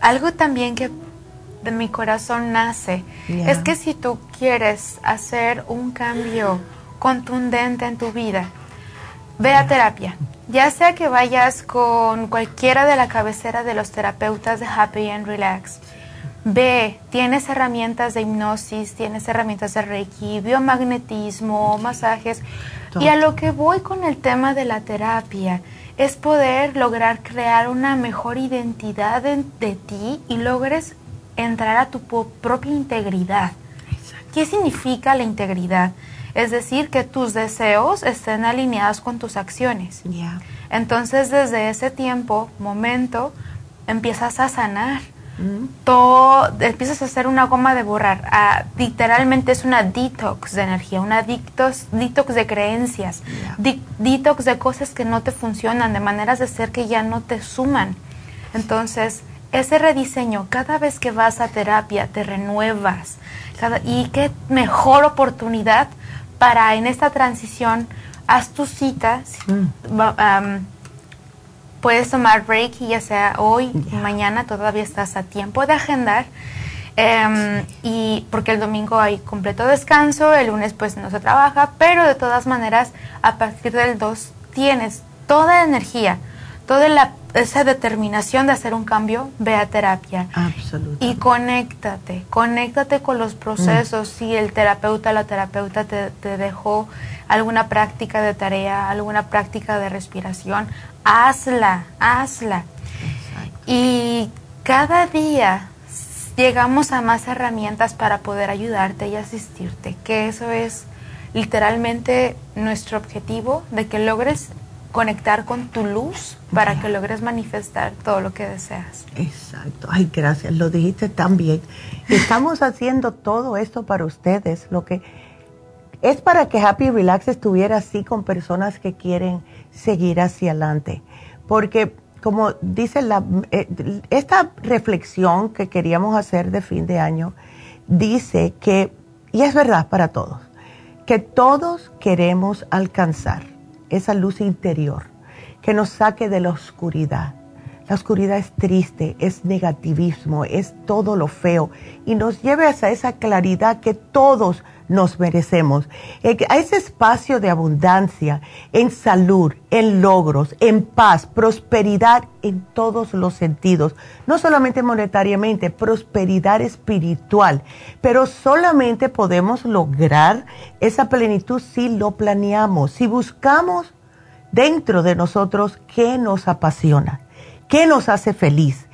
algo también que de mi corazón nace. Es que si tú quieres hacer un cambio contundente en tu vida, ve a terapia. Ya sea que vayas con cualquiera de la cabecera de los terapeutas de Happy and Relax, ve, tienes herramientas de hipnosis, tienes herramientas de Reiki, biomagnetismo, masajes. Y a lo que voy con el tema de la terapia es poder lograr crear una mejor identidad de, ti y logres entrar a tu propia integridad. ¿Qué significa la integridad? Es decir, que tus deseos estén alineados con tus acciones. Entonces, desde ese tiempo, momento, empiezas a sanar. Todo, empiezas a hacer una goma de borrar. Ah, literalmente es una detox de energía, una detox, detox de creencias, detox de cosas que no te funcionan, de maneras de ser que ya no te suman. Entonces, ese rediseño, cada vez que vas a terapia, te renuevas. y qué mejor oportunidad para en esta transición, haz tu cita. Mm. Puedes tomar break ya sea hoy, mañana, todavía estás a tiempo de agendar. Em, y porque el domingo hay completo descanso, el lunes pues no se trabaja, pero de todas maneras a partir del 2 tienes toda la energía, toda la esa determinación de hacer un cambio, ve a terapia. Absolutamente. Y conéctate, conéctate con los procesos. Mm. Si el terapeuta, la terapeuta te, te, dejó alguna práctica de tarea, alguna práctica de respiración, hazla, hazla. Y cada día llegamos a más herramientas para poder ayudarte y asistirte, que eso es literalmente nuestro objetivo, de que logres conectar con tu luz para que logres manifestar todo lo que deseas. Exacto. Ay, gracias. Lo dijiste tan bien. Estamos haciendo todo esto para ustedes. Lo que es para que Happy Relax estuviera así con personas que quieren seguir hacia adelante. Porque como dice eh, esta reflexión que queríamos hacer de fin de año, dice que, y es verdad para todos, que todos queremos alcanzar esa luz interior que nos saque de la oscuridad. La oscuridad es triste, es negativismo, es todo lo feo y nos lleve hacia esa claridad que todos nos merecemos, eh, a ese espacio de abundancia, en salud, en logros, en paz, prosperidad en todos los sentidos, no solamente monetariamente, prosperidad espiritual, pero solamente podemos lograr esa plenitud si lo planeamos, si buscamos dentro de nosotros qué nos apasiona, qué nos hace feliz,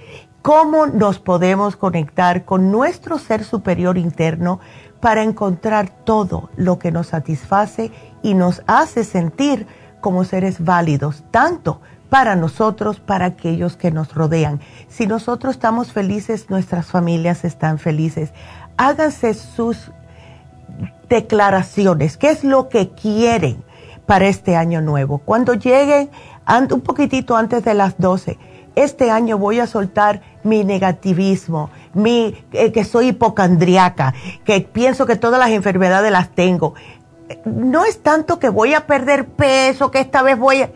cómo nos podemos conectar con nuestro ser superior interno para encontrar todo lo que nos satisface y nos hace sentir como seres válidos, tanto para nosotros, para aquellos que nos rodean. Si nosotros estamos felices, nuestras familias están felices. Háganse sus declaraciones, qué es lo que quieren para este año nuevo. Cuando lleguen un poquitito antes de las 12, este año voy a soltar mi negativismo, mi, eh, que soy hipocondriaca, que pienso que todas las enfermedades las tengo. No es tanto que voy a perder peso, que esta vez voy a...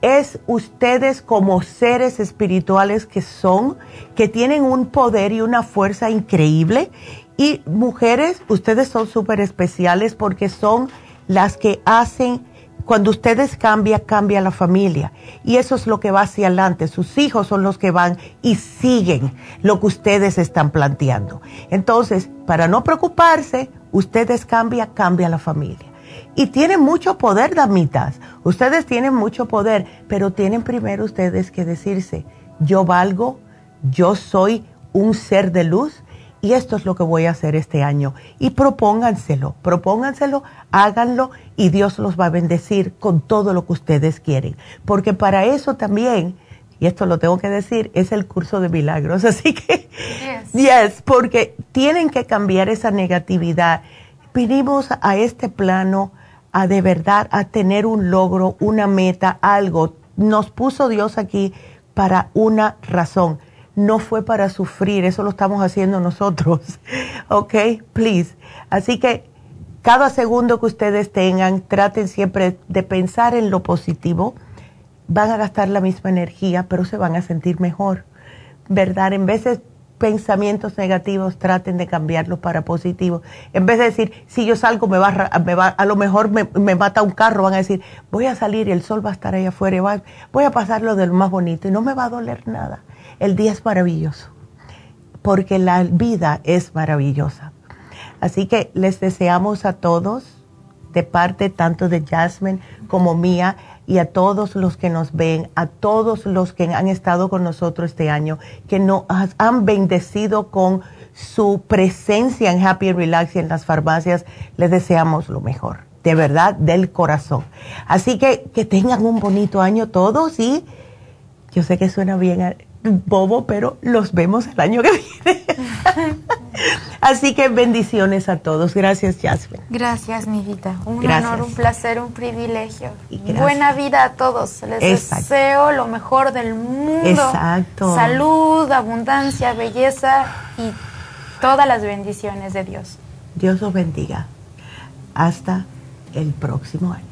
Es ustedes como seres espirituales que son, que tienen un poder y una fuerza increíble. Y mujeres, ustedes son súper especiales porque son las que hacen cuando ustedes cambian, cambia la familia. Y eso es lo que va hacia adelante. Sus hijos son los que van y siguen lo que ustedes están planteando. Entonces, para no preocuparse, ustedes cambian, cambia la familia. Y tienen mucho poder, damitas. Ustedes tienen mucho poder, pero tienen primero ustedes que decirse, yo valgo, yo soy un ser de luz y esto es lo que voy a hacer este año. Y propónganselo, propónganselo, háganlo y Dios los va a bendecir con todo lo que ustedes quieren. Porque para eso también, y esto lo tengo que decir, es el curso de milagros. [LAUGHS] Así que, yes, porque tienen que cambiar esa negatividad. Vinimos a este plano a de verdad a tener un logro, una meta, algo. Nos puso Dios aquí para una razón no fue para sufrir, eso lo estamos haciendo nosotros, [LAUGHS] ¿ok? Please. Así que cada segundo que ustedes tengan, traten siempre de pensar en lo positivo. Van a gastar la misma energía, pero se van a sentir mejor, ¿verdad? En vez de pensamientos negativos, traten de cambiarlos para positivos. En vez de decir, si yo salgo, me va, me va a lo mejor me, me, mata un carro, van a decir, voy a salir y el sol va a estar ahí afuera, voy a pasarlo de lo más bonito y no me va a doler nada el día es maravilloso, porque la vida es maravillosa. Así que les deseamos a todos, de parte tanto de Jasmine como mía, y a todos los que nos ven, a todos los que han estado con nosotros este año, que nos han bendecido con su presencia en Happy Relax y en las farmacias, les deseamos lo mejor, de verdad, del corazón. Así que que tengan un bonito año todos y yo sé que suena bien bobo, pero los vemos el año que viene. [LAUGHS] Así que bendiciones a todos. Gracias, Jasmine. Gracias, mi vida. Un honor, un placer, un privilegio. Buena vida a todos. Les deseo lo mejor del mundo. Exacto. Salud, abundancia, belleza y todas las bendiciones de Dios. Dios los bendiga. Hasta el próximo año.